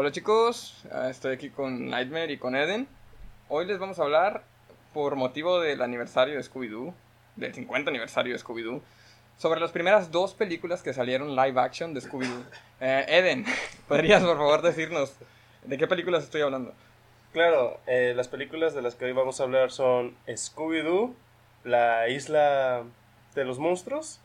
Hola chicos, ah, estoy aquí con Nightmare y con Eden. Hoy les vamos a hablar, por motivo del aniversario de Scooby-Doo, del 50 aniversario de Scooby-Doo, sobre las primeras dos películas que salieron live action de Scooby-Doo. Eh, Eden, ¿podrías por favor decirnos de qué películas estoy hablando? Claro, eh, las películas de las que hoy vamos a hablar son Scooby-Doo, La Isla de los Monstruos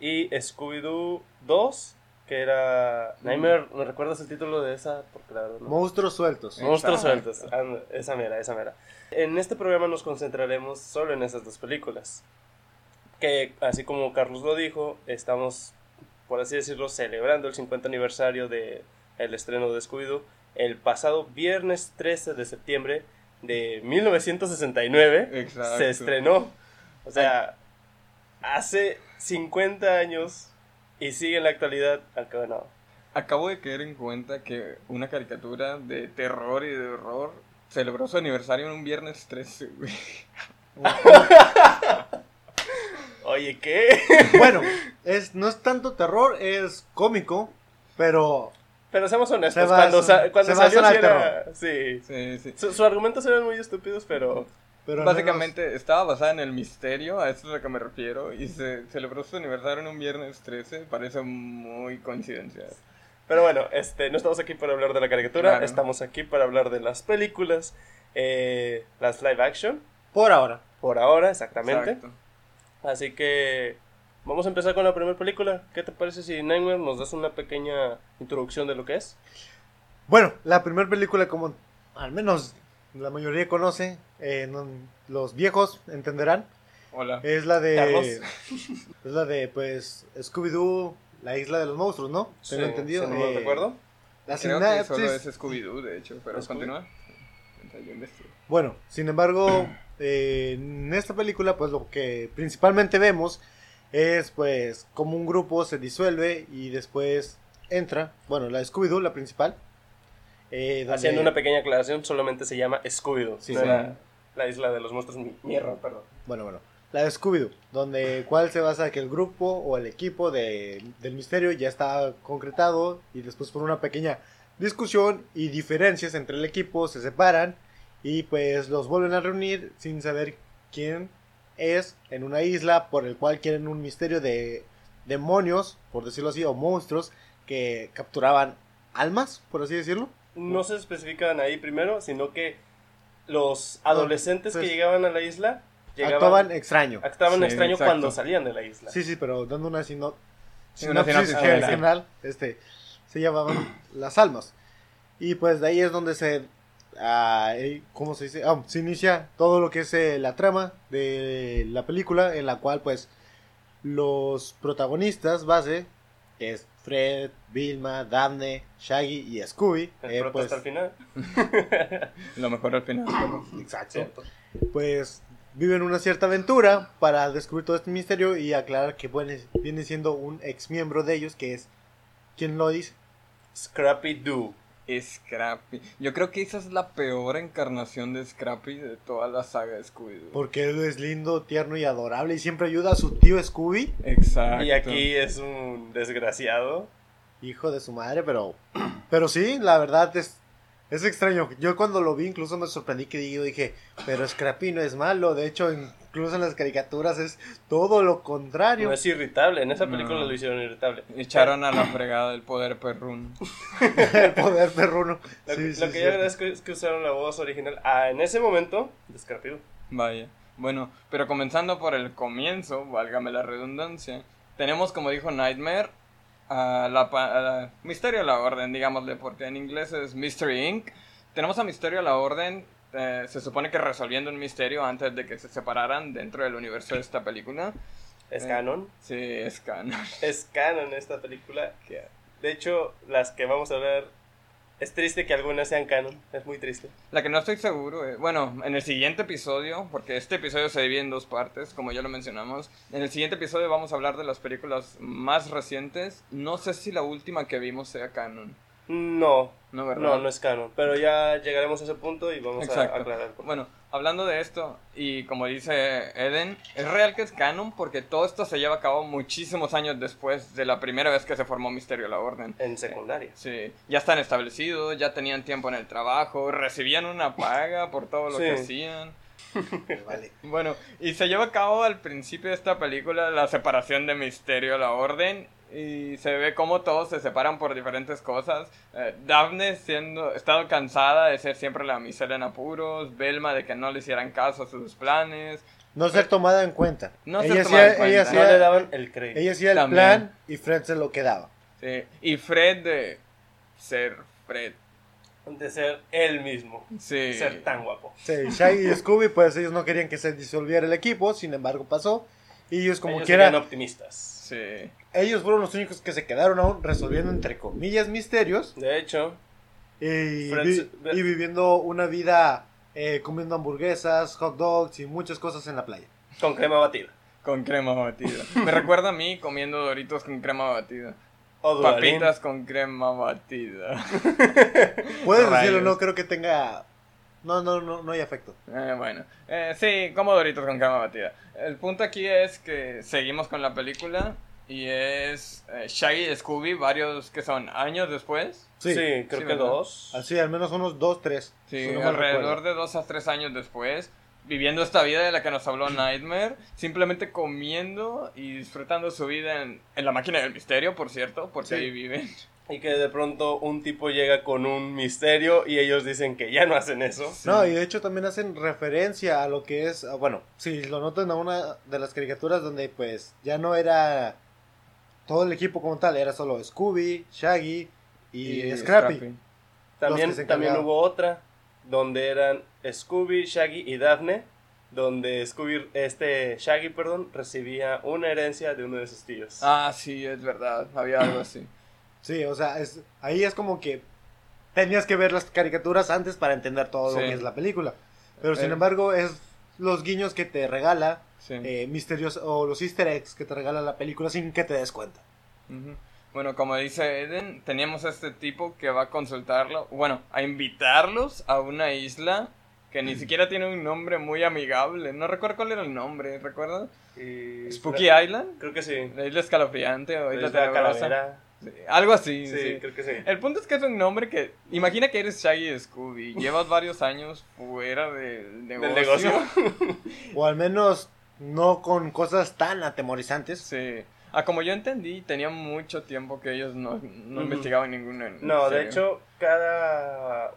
y Scooby-Doo 2, que era... Nightmare, ¿me recuerdas el título de esa? Porque la verdad no. Monstruos sueltos. Monstruos Exacto. sueltos, esa mera, esa mera. En este programa nos concentraremos solo en esas dos películas. Que, así como Carlos lo dijo, estamos, por así decirlo, celebrando el 50 aniversario de el estreno de Scooby-Doo el pasado viernes 13 de septiembre de 1969 Exacto. se estrenó. O sea, hace 50 años y sigue en la actualidad, aunque bueno, Acabo de caer en cuenta que una caricatura de terror y de horror celebró su aniversario en un viernes 13, güey. Oye, ¿qué? Bueno, es, no es tanto terror, es cómico, pero Pero seamos honestos, Se cuando, sa- cuando se salió sí era... Sí. Sí, sí. Su- Sus argumentos eran muy estúpidos, pero... pero Básicamente estaba basada en el misterio, a eso es a lo que me refiero, y se celebró su aniversario en un viernes 13, parece muy coincidencia. Pero bueno, este, no estamos aquí para hablar de la caricatura, Claro. estamos aquí para hablar de las películas, eh, las live action, por ahora. por ahora, exactamente. Exacto. Así que vamos a empezar con la primera película. ¿Qué te parece si Nightmare nos das una pequeña introducción de lo que es? Bueno, la primera película, como al menos la mayoría conoce, eh, no- los viejos entenderán, Hola. es la de. Carlos. Es la de, pues, Scooby-Doo, la isla de los monstruos, ¿no? Tengo Sí, entendido. si no Eh, recuerdo. La Creo que solo es Scooby-Doo, de hecho, pero continúa. Bueno, sin embargo, eh, en esta película, pues lo que principalmente vemos es, pues, como un grupo se disuelve y después entra, bueno, la Scooby-Doo, la principal. Eh, donde- Haciendo una pequeña aclaración, solamente se llama Scooby-Doo. Sí, no sí. era la isla de los monstruos. Mi, mi error, perdón. Bueno, bueno, la de Scooby-Doo, donde cual se basa que el grupo o el equipo de- del misterio ya está concretado y después por una pequeña discusión y diferencias entre el equipo se separan y pues los vuelven a reunir sin saber quién es en una isla por el cual quieren un misterio de demonios, por decirlo así, o monstruos que capturaban almas, por así decirlo. No se especifican ahí primero, sino que los adolescentes pues, que llegaban a la isla llegaban, Actuaban extraño. actuaban Sí, extraño exacto. cuando salían de la isla. Sí, sí, pero dando una sino- Sí, una sinopsis sinopsis general, general. este, se llamaban las almas. Y pues de ahí es donde se, ah, eh, ¿cómo se dice? Ah, se inicia todo lo que es eh, la trama de la película, en la cual pues los protagonistas base, que es Fred, Vilma, Daphne, Shaggy y Scooby, El eh, pues, hasta el final. Lo mejor al final. exacto, Cierto. pues viven una cierta aventura para descubrir todo este misterio y aclarar que bueno, viene siendo un ex miembro de ellos que es ¿quién lo dice? Scrappy Doo. Scrappy. Yo creo que esa es la peor encarnación de Scrappy de toda la saga de Scooby-Doo. Porque él es lindo, tierno y adorable y siempre ayuda a su tío Scooby, Exacto. Y aquí es un desgraciado. hijo de su madre, pero pero sí, la verdad es es extraño. Yo cuando lo vi incluso me sorprendí que yo dije, pero Scrappy no es malo, de hecho incluso en las caricaturas es todo lo contrario. No es irritable. En esa película No. lo hicieron irritable. Echaron a la fregada el poder perruno. el poder perruno. Lo, Sí, que- sí, lo que yo agradezco es que usaron la voz original. Ah, en ese momento, de Scrappy. Vaya. Bueno, pero comenzando por el comienzo, válgame la redundancia, tenemos como dijo Nightmare, a la, pa- a la- Misterio a la Orden, digámosle, porque en inglés es Mystery Inc. Tenemos a Misterio a la Orden, eh, se supone que resolviendo un misterio antes de que se separaran dentro del universo de esta película. Es Eh. canon. Sí, es canon. Es canon esta película. De hecho, las que vamos a hablar. Es triste que algunas sean canon. Es muy triste. La que no estoy seguro, eh, bueno, en el siguiente episodio, porque este episodio se divide en dos partes, como ya lo mencionamos, en el siguiente episodio vamos a hablar de las películas más recientes. No sé si la última que vimos sea canon. No, ¿no? ¿verdad? No, no es canon. Pero ya llegaremos a ese punto y vamos Exacto. a aclarar. Bueno, hablando de esto, y como dice Eden, es real que es canon porque todo esto se lleva a cabo muchísimos años después de la primera vez que se formó Misterio la Orden. En secundaria. Sí, ya están establecidos, ya tenían tiempo en el trabajo, recibían una paga por todo lo que hacían. Vale. Bueno, y se lleva a cabo al principio de esta película la separación de Misterio a la Orden. Y se ve cómo todos se separan por diferentes cosas. Eh, Daphne siendo, estado cansada de ser siempre la misera en apuros. Velma de que no le hicieran caso a sus planes. No ser tomada en cuenta. No ser ella tomada en hacía, ella cuenta. No le daban el crédito. ella hacía el También. plan y Fred se lo quedaba. Sí. Y Fred de ser Fred. De ser él mismo. Sí. Ser tan guapo. Sí, Shaggy y Scooby, pues ellos no querían que se disolviera el equipo, sin embargo pasó. Y ellos como Ellos quiera, serían optimistas. Sí. ellos fueron los únicos que se quedaron aún resolviendo entre comillas misterios De hecho, y, vi- viviendo una vida eh, comiendo hamburguesas, hot dogs y muchas cosas en la playa. con crema batida. Con crema batida. Me recuerda a mí comiendo doritos con crema batida. O. Papitas con crema batida. Puedes Rayos. decirlo, no creo que tenga... No, no, no, no hay afecto. Eh, bueno, eh, sí, como Doritos con crema batida. El punto aquí es que seguimos con la película y es eh, Shaggy y Scooby, varios que son años después. Sí, Sí, creo Sí, que ¿verdad? dos. así al menos unos dos, tres. Sí, si no mal alrededor de dos a tres años después, viviendo esta vida de la que nos habló Nightmare, simplemente comiendo y disfrutando su vida en, en la máquina del misterio, por cierto, porque Sí. ahí viven. Y que de pronto un tipo llega con un misterio y ellos dicen que ya no hacen eso. No, y de hecho también hacen referencia a lo que es, ah, bueno, si lo notan a una de las caricaturas donde pues ya no era todo el equipo como tal, era solo Scooby, Shaggy y, Scrappy. También, se también encargaban. hubo otra donde eran Scooby, Shaggy y Daphne, donde Scooby, este Shaggy, perdón, recibía una herencia de uno de sus tíos. Ah, sí, es verdad, había algo así. Sí, o sea, es, ahí es como que tenías que ver las caricaturas antes para entender todo lo que es la película. Pero sin Eh. embargo es los guiños que te regala, Sí. eh, misterios o los easter eggs que te regala la película sin que te des cuenta. Bueno, como dice Eden, teníamos a este tipo que va a consultarlo, bueno, a invitarlos a una isla que ni siquiera tiene un nombre muy amigable. No recuerdo cuál era el nombre, ¿recuerdas? Y- Spooky Island, Creo que sí. la isla escalofriante o La isla isla tenebrosa. Calavera. Sí, algo así, Sí, sí. creo que sí. El punto es que es un nombre que, imagina que eres Shaggy Scooby, llevas varios años fuera del negocio. Del negocio. O al menos no con cosas tan atemorizantes. Sí. Ah, como yo entendí, tenía mucho tiempo que ellos no, no Ujú. investigaban ninguno. en No, de hecho, cada...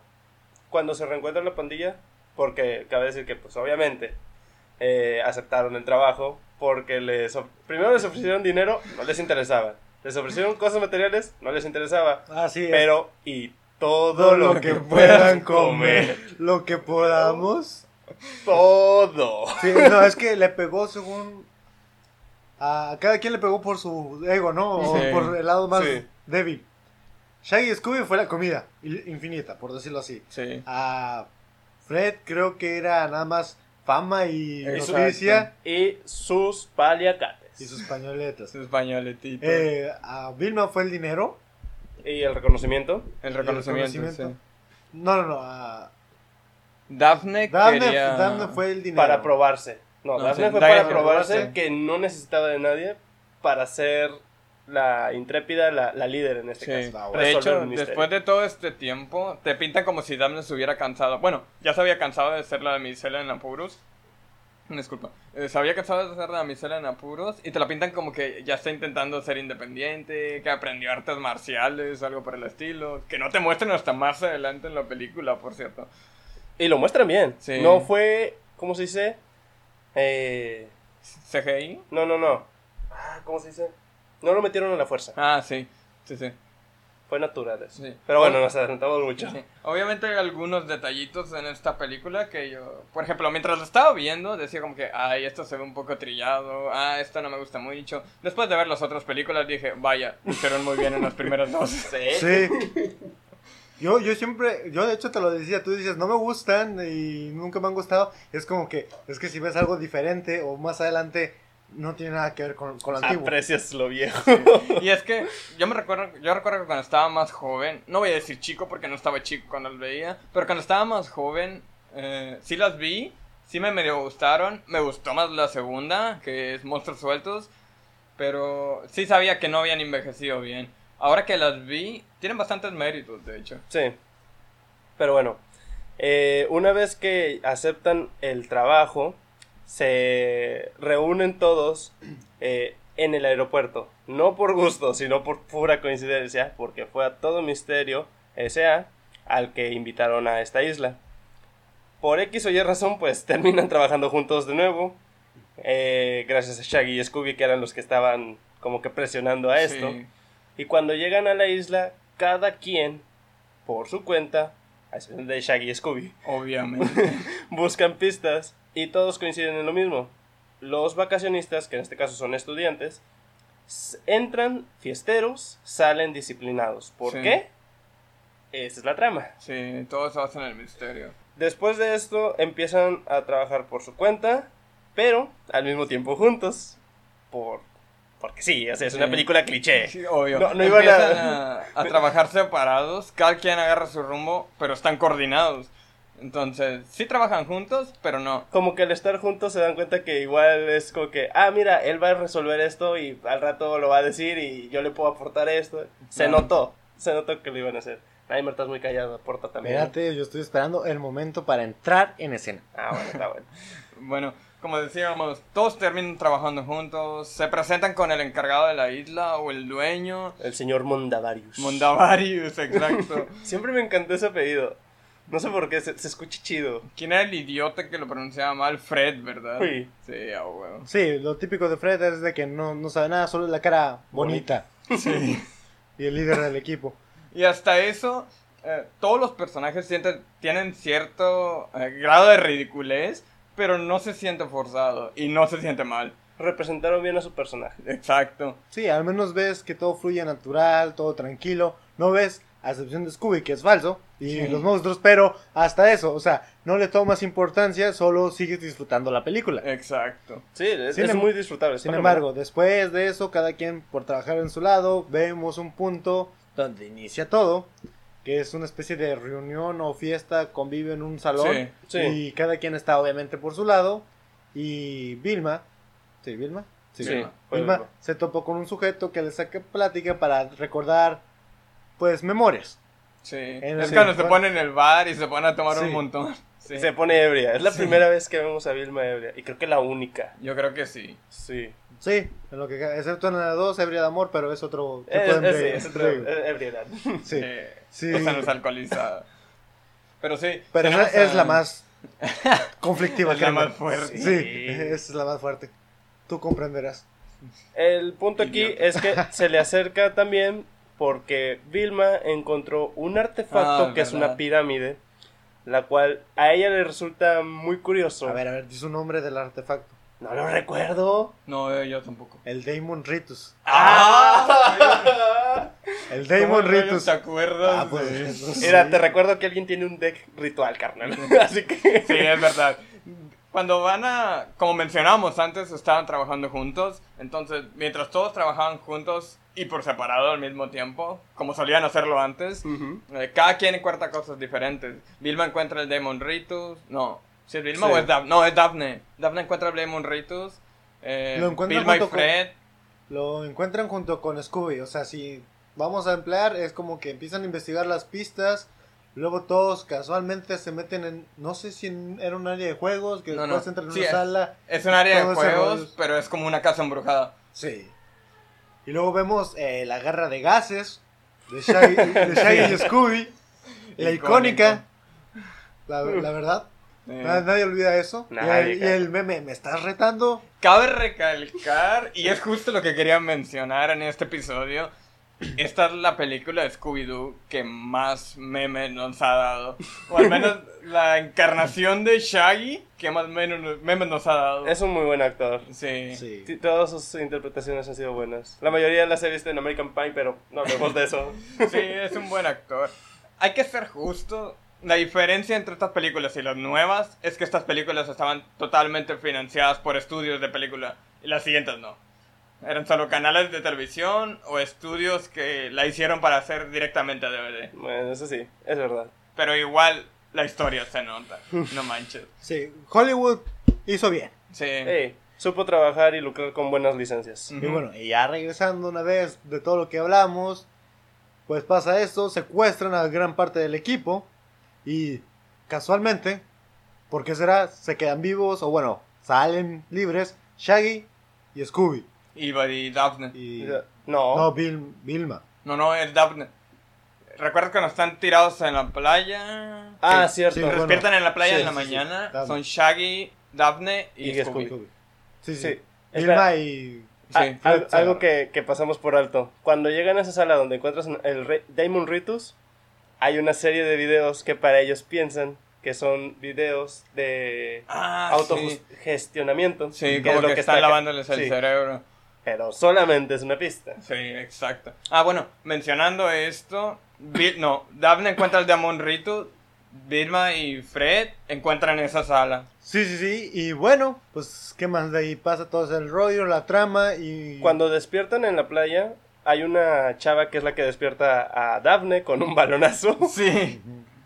Cuando se reencuentra la pandilla, porque cabe decir que, pues obviamente, eh, aceptaron el trabajo, porque les... Primero les ofrecieron dinero, no les interesaba. Les ofrecieron cosas materiales, no les interesaba. Así es. Pero, y todo todo lo, lo que, que puedan comer. comer, lo que podamos. Todo. Sí, no, es que le pegó según. A cada quien le pegó por su ego, ¿no? O Sí. por el lado más Sí. débil. Shaggy y Scooby fue la comida infinita, por decirlo así. Sí. A Fred creo que era nada más fama y Exacto. noticia Y sus paliacates. Y sus pañoletas. Su españoletito. Eh, a Vilma fue el dinero. Y el reconocimiento. el reconocimiento. reconocimiento. sí. No, no, no. A Daphne, Daphne, quería... Daphne fue el dinero. Para probarse. No, No, Daphne sí, fue Daphne para probarse probarse. que no necesitaba de nadie para ser la intrépida, la, la líder en este Sí. caso. De hecho, después de todo este tiempo, te pintan como si Daphne se hubiera cansado. Bueno, ya se había cansado de ser la damisela en apuros. Disculpa. Eh, se había cansado de ser la damisela en apuros y te la pintan como que ya está intentando ser independiente, que aprendió artes marciales, algo por el estilo. Que no te muestran hasta más adelante en la película, por cierto. Y lo muestran bien. Sí. No fue, ¿cómo se dice? Eh, CGI. no, no, no. Ah, ¿Cómo se dice? No lo metieron a la fuerza. Ah, sí. Sí, sí. Fue natural eso. Sí. Pero bueno, nos adelantamos mucho. Sí. Obviamente hay algunos detallitos en esta película que yo, por ejemplo, mientras lo estaba viendo, decía como que, ay, esto se ve un poco trillado, ah, esto no me gusta mucho. Después de ver las otras películas dije, vaya, hicieron muy bien en las primeras dos. Sí. Yo, yo siempre, yo de hecho te lo decía, tú dices, no me gustan y nunca me han gustado. Es como que, es que si ves algo diferente o más adelante no tiene nada que ver con, con lo antiguo. Aprecias lo viejo. Y es que yo me recuerdo, yo recuerdo que cuando estaba más joven, no voy a decir chico porque no estaba chico cuando las veía, pero cuando estaba más joven, eh, sí las vi, sí me medio gustaron, me gustó más la segunda, que es Monstruos Sueltos, pero sí sabía que no habían envejecido bien. Ahora que las vi, tienen bastantes méritos, de hecho. Sí. Pero bueno, eh, una vez que aceptan el trabajo, se reúnen todos eh, en el aeropuerto. No por gusto, sino por pura coincidencia, porque fue a todo misterio S.A. al que invitaron a esta isla. Por X o Y razón, pues terminan trabajando juntos de nuevo. eh, gracias a Shaggy y Scooby, que eran los que estaban como que presionando a esto. Sí. Y cuando llegan a la isla, cada quien, por su cuenta, a excepción de Shaggy y Scooby, Obviamente. buscan pistas y todos coinciden en lo mismo. Los vacacionistas, que en este caso son estudiantes, entran fiesteros, salen disciplinados. ¿Por Sí. qué? Esa es la trama. sí, todo se basa en el misterio. Después de esto empiezan a trabajar por su cuenta, pero al mismo tiempo juntos. Por... Porque sí, o sea, es una Sí. película cliché. Sí, obvio. No, no iban a- a... a trabajar separados, cada quien agarra su rumbo, pero están coordinados. Entonces, sí trabajan juntos, pero no. Como que al estar juntos se dan cuenta que igual es como que, ah, mira, él va a resolver esto y al rato lo va a decir y yo le puedo aportar esto. Se Claro. notó, se notó que lo iban a hacer. Nightmare estás muy callado, aporta también. Espérate, yo estoy esperando el momento para entrar en escena. Ah, bueno, está bueno. Bueno, como decíamos, todos terminan trabajando juntos, se presentan con el encargado de la isla o el dueño. El señor Mondavarius. Mondavarius, exacto. Siempre me encantó ese apellido. No sé por qué, se, se escucha chido. ¿Quién era el idiota que lo pronunciaba mal? Fred, ¿verdad? Sí. Sí, a huevo. Sí, lo típico de Fred es de que no, no sabe nada, solo la cara bonita. Sí. Y el líder del equipo. Y hasta eso, eh, todos los personajes sienten, tienen cierto eh, grado de ridiculez, pero no se siente forzado y no se siente mal. Representaron bien a su personaje. Exacto. Sí, al menos ves que todo fluye natural, todo tranquilo. No ves, a excepción de Scooby, que es falso, y Sí. los monstruos, pero hasta eso, o sea, no le tomas importancia, solo sigues disfrutando la película. Exacto. Sí, es, Sin es muy disfrutable. Sin embargo, después de eso, cada quien por trabajar en su lado, vemos un punto donde inicia todo, que es una especie de reunión o fiesta, convivio en un salón, Sí, sí. y cada quien está obviamente por su lado, y Vilma, ¿sí, Vilma? Sí, Sí, Vilma. Vilma se topó con un sujeto que le saca plática para recordar, pues, memorias. Sí. En es el- cuando se ponen en el bar y se ponen a tomar Sí. un montón. Sí. Se pone ebria. Es la Sí. primera vez que vemos a Vilma ebria. Y creo que la única. Yo creo que sí. Sí. Sí, en lo que, excepto en la 2, ebria de amor, pero es otro Es, de es- otra- es ebriedad. Sí, Eh, sí. O sea, no es alcoholizada. Pero sí. pero esa es la más conflictiva, Es la más fuerte. Sí, es la más fuerte. Tú comprenderás. El punto aquí Idiota. es que se le acerca también porque Vilma encontró un artefacto Ah, que es una pirámide, la cual a ella le resulta muy curioso. A ver, a ver, dice un nombre del artefacto. No lo recuerdo. No, eh, yo tampoco. El Daemon Ritus. ¡Ah! El ¿Cómo Daemon rayos Ritus. ¿Te acuerdas? Ah, pues, de- eso sí. Mira, te recuerdo que alguien tiene un deck ritual, carnal. Así que. Sí, es verdad. Cuando van a, como mencionábamos antes, estaban trabajando juntos. Entonces, mientras todos trabajaban juntos y por separado al mismo tiempo, como solían hacerlo antes, eh, cada quien encuentra cosas diferentes. Vilma encuentra el Demon Ritus. No, ¿si es Vilma Sí. o es Daphne? No, es Daphne. Daphne encuentra el Demon Ritus. Eh, Lo encuentra Vilma y junto con- Fred. Lo encuentran junto con Scooby. O sea, si vamos a emplear, es como que empiezan a investigar las pistas. Luego todos casualmente se meten en. No sé si en- era un área de juegos. Que No, después no. entran en Sí, una es- sala. Es un área de juegos, pero es como una casa embrujada. Sí. Y luego vemos eh, la guerra de gases de Shaggy, de Shaggy y Scooby. La icónica. La, la verdad. Eh, Na- Nadie olvida eso. Y el- y, cara. el meme, ¿me estás retando? Cabe recalcar, y es justo lo que quería mencionar en este episodio, esta es la película de Scooby-Doo que más meme nos ha dado. O al menos la encarnación de Shaggy que más menos memes nos ha dado. Es un muy buen actor. Sí. Sí. Sí, Todas sus interpretaciones han sido buenas. La mayoría las he visto en American Pie, pero no hablemos de eso. Sí, es un buen actor. Hay que ser justo. La diferencia entre estas películas y las nuevas es que estas películas estaban totalmente financiadas por estudios de película. Y las siguientes no. Eran solo canales de televisión o estudios que la hicieron para hacer directamente a DVD. Bueno, eso sí, es verdad. Pero igual la historia se nota. No manches. Sí, Hollywood hizo bien. Sí. Ey, supo trabajar y lucrar con buenas licencias. Ujú. Y bueno, y ya regresando una vez de todo lo que hablamos, pues pasa esto, secuestran a gran parte del equipo y casualmente, ¿por qué será? Se quedan vivos o bueno, salen libres Shaggy y Scooby. Y y Daphne. Y, No, no, Vil- Vilma. No, no, es Daphne. ¿Recuerdas cuando están tirados en la playa? Ah, Sí. cierto. Sí, Se bueno. despiertan en la playa Sí, en la mañana. Son Shaggy, Daphne y, Y Scooby. Scooby. Sí, sí. Vilma y... Ah, algo que, que pasamos por alto. Cuando llegan a esa sala donde encuentras el rey Damon Ritus, hay una serie de videos que para ellos piensan que son videos de Ah, sí. autogestionamiento. Sí, que como es lo que, que están está- lavándoles el sí, cerebro. Pero solamente es una pista. Sí, exacto. Ah, bueno, mencionando esto, Vil- no, Daphne encuentra el Diamond Ritu, Vilma y Fred encuentran esa sala. Sí, sí, sí. Y bueno, pues, ¿qué más de ahí pasa? Todo ese el rollo, la trama y... Cuando despiertan en la playa, hay una chava que es la que despierta a Daphne con un balonazo. Sí,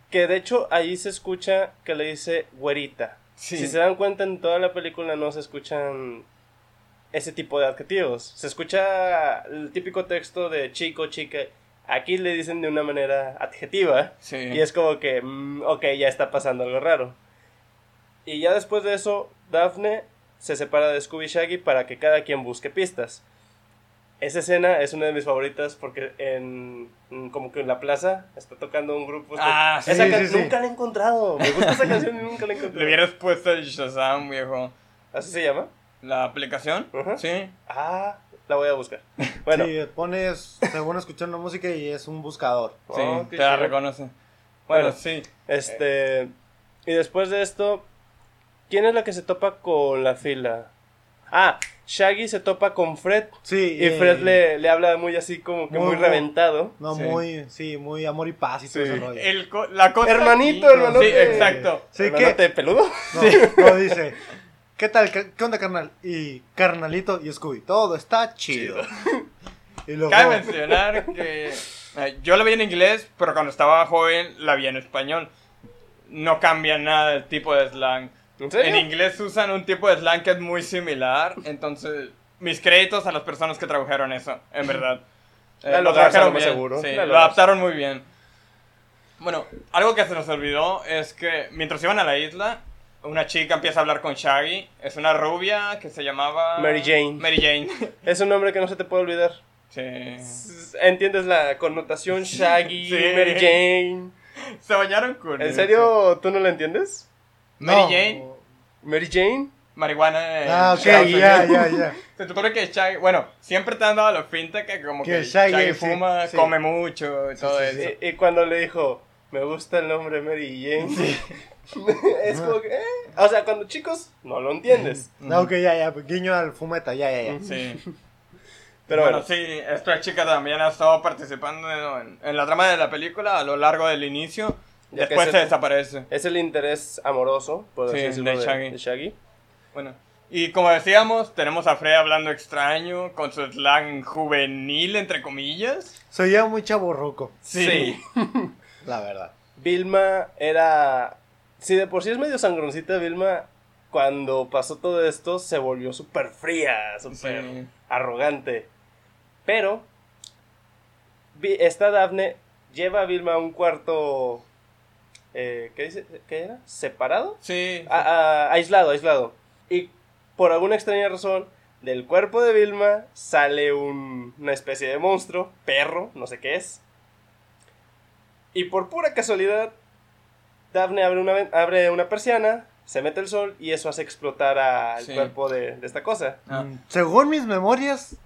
Que de hecho ahí se escucha que le dice güerita. sí. Si se dan cuenta, en toda la película no se escuchan ese tipo de adjetivos. Se escucha el típico texto de chico, chica. Aquí le dicen de una manera adjetiva. Sí. Y es como que, mm, ok, ya está pasando algo raro. Y ya después de eso, Daphne se separa de Scooby Shaggy para que cada quien busque pistas. Esa escena es una de mis favoritas porque en como que en la plaza está tocando un grupo. Ah, sí, Esa sí, sí. Nunca la he encontrado. Me gusta esa canción y nunca la he Le encontrado. hubieras puesto el Shazam, viejo. ¿Así se llama? ¿La aplicación? Ajá. Sí. Ah, la voy a buscar. Bueno, Sí, pones, según escuchando música y es un buscador. Sí, Oh, te la reconoce. Bueno, Bueno. sí. este. Y después de esto, ¿quién es la que se topa con la fila? Ah, Shaggy se topa con Fred. Sí, Y eh, Fred le, le habla muy así como que Muy reventado. No, Sí. muy, sí, muy amor y paz y todo Sí. rollo. El co- la cosa Hermanito, aquí- hermanote. Sí, exacto. Sí, ¿Hermanote peludo? No, no, dice, ¿qué tal? ¿Qué, qué onda, carnal? Y carnalito y Scooby, todo está chido. Y luego, Cabe mencionar que eh, yo la vi en inglés, pero cuando estaba joven la vi en español. No cambia nada el tipo de slang. ¿En serio? En inglés usan un tipo de slang que es muy similar, entonces mis créditos a las personas que tradujeron eso, en verdad. Eh, lo más seguro. Sí, La lo adaptaron muy bien. Bueno, algo que se nos olvidó es que mientras iban a la isla, una chica empieza a hablar con Shaggy. Es una rubia que se llamaba... Mary Jane. Mary Jane. Es un nombre que no se te puede olvidar. sí. ¿Entiendes la connotación Shaggy, Sí. Mary Jane? Se bañaron con ¿En eso. serio tú no la entiendes? No. Mary Jane, ¿Mary Jane? marihuana. Ah, ok, ya, ya, ya. Se supone que Shaggy, bueno, siempre te han dado la finta que como Que que, Shaggy, Shaggy, sí, fuma, sí. come mucho y todo sí, eso. Y, y cuando le dijo, me gusta el nombre Mary Jane. es como que, eh. O sea, cuando chicos, no lo entiendes. No, ok, ya, ya, guiño al fumeta, ya, ya, ya. Sí. Pero bueno, bueno, sí, esta chica también ha estado participando en, en la trama de la película a lo largo del inicio. Ya que Después se- desaparece. es el interés amoroso, por así Sí, decirlo, de de, Shaggy. de Shaggy. Bueno, y como decíamos, tenemos a Fred hablando extraño, con su slang juvenil, entre comillas. Soy ya muy chaborruco, Sí. la verdad. Vilma era... Si de por sí es medio sangroncita Vilma, cuando pasó todo esto se volvió súper fría, súper Sí. arrogante. Pero esta Daphne lleva a Vilma a un cuarto... eh, ¿Qué dice? ¿Qué era? ¿Separado? Sí. A- a- aislado, aislado. Y por alguna extraña razón, del cuerpo de Vilma sale un- una especie de monstruo, perro, no sé qué es. Y por pura casualidad, Daphne abre una, abre una persiana, se mete el sol y eso hace explotar al Sí. cuerpo de, de esta cosa. Ah. Mm, Según mis memorias,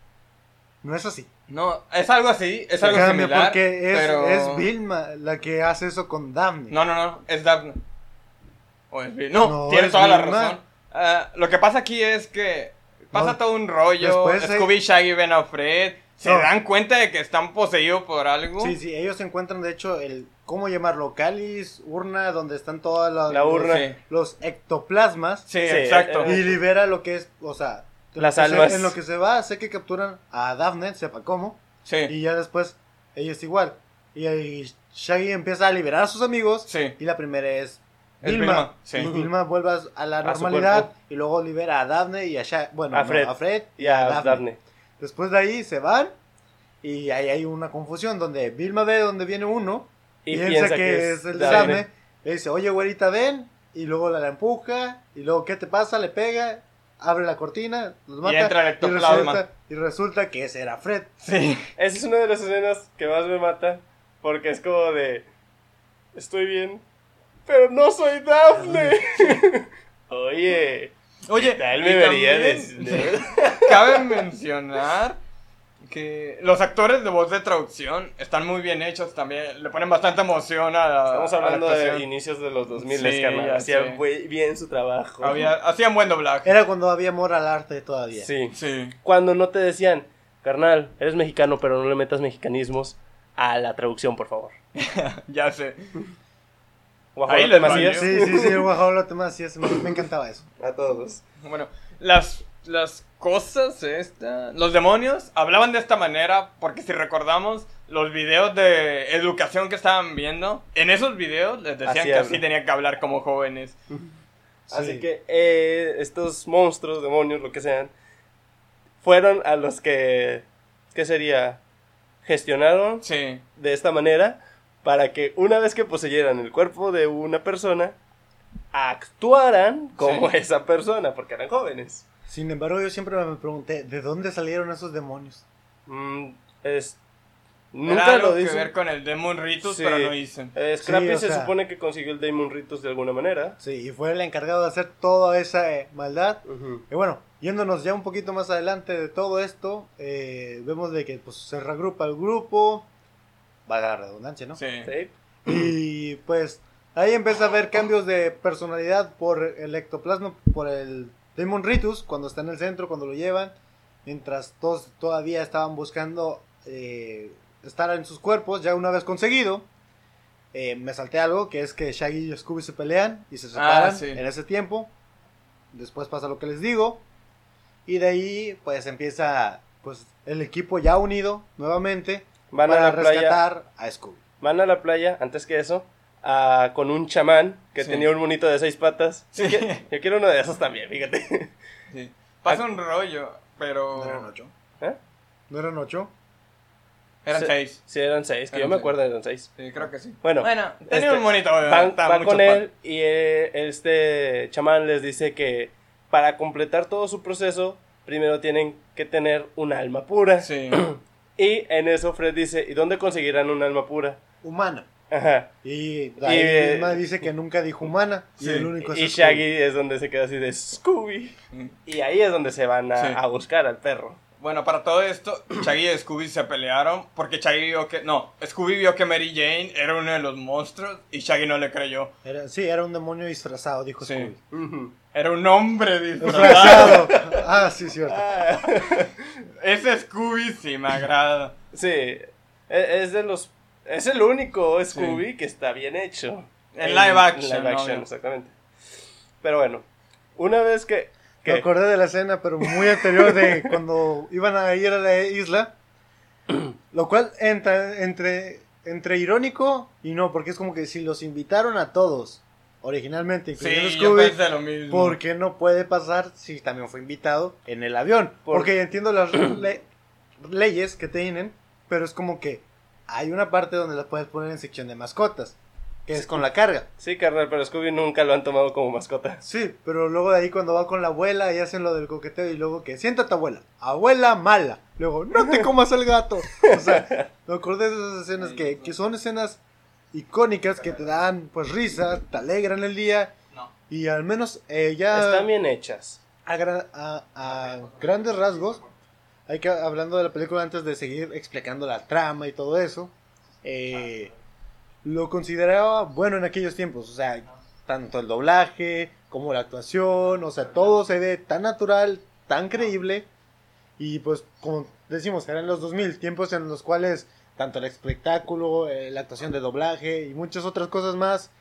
no es así. No, es algo así, es algo Cambia, similar. porque es, pero... es Vilma la que hace eso con Daphne. No, no, no, es Daphne. O es Vil- No, No, tienes es toda la Vilma. razón. Ah, lo que pasa aquí es que pasa No, todo un rollo. después hay- Scooby, Shaggy ven a Fred. Se No. dan cuenta de que están poseídos por algo. Sí, sí, ellos encuentran de hecho el, ¿cómo llamarlo? Cáliz, urna, donde están todas las, La urna. Sí, los ectoplasmas Sí, Sí, exacto. eh, y libera lo que es, o sea, se- almas. en lo que se va, sé que capturan a Daphne, sepa cómo. Sí, Y ya después, ella es igual. Y ahí Shaggy empieza a liberar a sus amigos. sí. Y la primera es Vilma. Vilma, sí. Y Vilma vuelve a- la normalidad. Y luego libera a Daphne y a Shaggy. Bueno, A no, Fred. a Fred Y a Daphne. Después de ahí se van. Y ahí hay una confusión donde Vilma ve donde viene uno. Y piensa, que, es el de Daphne. Le dice, oye, güerita, ven. Y luego la, la empuja. Y luego, ¿qué te pasa? Le pega. Abre la cortina. Los mata. entra el y, resulta, y resulta que ese era Fred. Sí. Esa es una de las escenas que más me mata. Porque es como de. Estoy bien. Pero no soy Daphne. Oye. Oye, y vería también de- Cabe mencionar que los actores de voz de traducción están muy bien hechos también. Le ponen bastante emoción a la. Estamos a la hablando de inicios de los 2000, Sí, carnal. Hacían bien su trabajo. Había- hacían buen doblaje. Era cuando había amor al arte todavía. Sí. Sí. Cuando no te decían, carnal, eres mexicano, pero no le metas mexicanismos a la traducción, por favor. Ya sé. Guajolote les Macías. Sí, sí, sí, el guajolote más, sí, me, me encantaba eso. A todos. Bueno, las, las cosas estas, los demonios hablaban de esta manera porque si recordamos los videos de educación que estaban viendo, en esos videos les decían Así que hablan. así tenían que hablar como jóvenes. Así Sí. que eh, estos monstruos, demonios, lo que sean, fueron a los que, ¿qué sería? Gestionaron Sí, de esta manera para que una vez que poseyeran el cuerpo de una persona, actuaran como Sí. esa persona, porque eran jóvenes. Sin embargo, yo siempre me pregunté, ¿de dónde salieron esos demonios? Mm, es, nunca algo lo que ver con el Demon Ritus, Sí. pero no dicen. Eh, Scrappy Sí, se sea- supone que consiguió el Daemon Ritus de alguna manera. Sí, y fue el encargado de hacer toda esa eh, maldad. Y bueno, yéndonos ya un poquito más adelante de todo esto, eh, vemos de que pues, se regrupa el grupo, valga la redundancia, ¿no? Sí. Sí. Y pues ahí empieza a haber cambios de personalidad por el ectoplasma, por el Demon Ritus, cuando está en el centro, cuando lo llevan, mientras todos todavía estaban buscando eh, estar en sus cuerpos, ya una vez conseguido. eh, me salté algo, que es que Shaggy y Scooby se pelean y se separan Ah, sí. en ese tiempo. Después pasa lo que les digo. Y de ahí pues empieza pues el equipo ya unido nuevamente Van a para la playa. rescatar a Scooby. Van a la playa, antes que eso, con un chamán que Sí. tenía un monito de seis patas. Sí. Yo quiero- Yo quiero uno de esos también, fíjate. Sí. Pasa un rollo, pero... ¿No eran ocho? ¿Eh? ¿No eran ocho? Eran Sí. seis. Sí, eran seis, que yo me seis. acuerdo eran seis. Sí, creo que sí. Bueno, Bueno, tenía este, un. Van, mucho con pan. él y eh, este chamán les dice que para completar todo su proceso, primero tienen que tener un alma pura. Sí. Y en eso Fred dice, ¿y dónde conseguirán un alma pura? Humana. Ajá. Y ahí eh, misma dice que nunca dijo humana. Sí. Y el único es Y Scooby. Shaggy es donde se queda así de Scooby. Y ahí es donde se van a, Sí. a buscar al perro. Bueno, para todo esto, Shaggy y Scooby se pelearon porque Shaggy vio que... No, Scooby vio que Mary Jane era uno de los monstruos y Shaggy no le creyó. Era- sí, era un demonio disfrazado, dijo Sí. Scooby. Era un hombre disfrazado. Disfrazado. ah, sí, cierto. Ah, Ese Scooby sí me agrada. sí, e- es de los... Es el único Scooby que está bien hecho. En live action, En live action, exactamente. Pero bueno, una vez que... Me acordé de la escena, pero muy anterior de cuando iban a ir a la isla. Lo cual entra entre, entre irónico y no, porque es como que si los invitaron a todos, originalmente, incluyendo Sí, Scooby, pensé lo mismo. ¿por qué no puede pasar si también fue invitado en el avión? Por- Porque entiendo las le- leyes que tienen, pero es como que hay una parte donde las puedes poner en sección de mascotas, que es con la carga. Sí, carnal, pero Scooby nunca lo han tomado como mascota. Sí, pero luego de ahí cuando va con la abuela y hacen lo del coqueteo y luego que siéntate abuela, abuela mala, luego no te comas el gato. O sea, me acordé de esas escenas que, que son escenas icónicas que te dan pues risa, te alegran el día No. y al menos eh, ya Están bien hechas. a, gra- a- a grandes rasgos, hay que hablando de la película antes de seguir explicando la trama y todo eso, eh, lo consideraba bueno en aquellos tiempos, o sea, tanto el doblaje como la actuación, o sea, todo se ve tan natural, tan creíble y pues como decimos, eran los 2000, tiempos en los cuales tanto el espectáculo, eh, la actuación de doblaje y muchas otras cosas más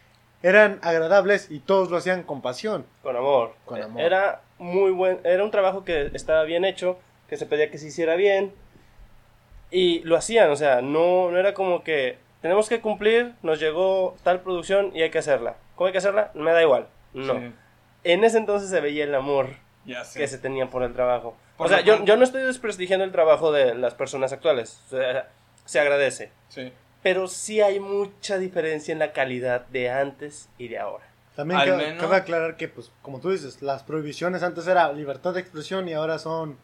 eran agradables y todos lo hacían con pasión. Con amor. Con amor. Era muy buen, era un trabajo que estaba bien hecho, que se pedía que se hiciera bien y lo hacían, o sea, no, no era como que tenemos que cumplir, nos llegó tal producción y hay que hacerla. ¿Cómo hay que hacerla? Me da igual. No. Sí, En ese entonces se veía el amor ya sé. que se tenía por el trabajo. Por o sea, yo, yo no estoy desprestigiando el trabajo de las personas actuales. O sea, se agradece. Sí. Pero sí hay mucha diferencia en la calidad de antes y de ahora. También cabe, menos- cabe aclarar que, pues, como tú dices, las prohibiciones antes era libertad de expresión y ahora son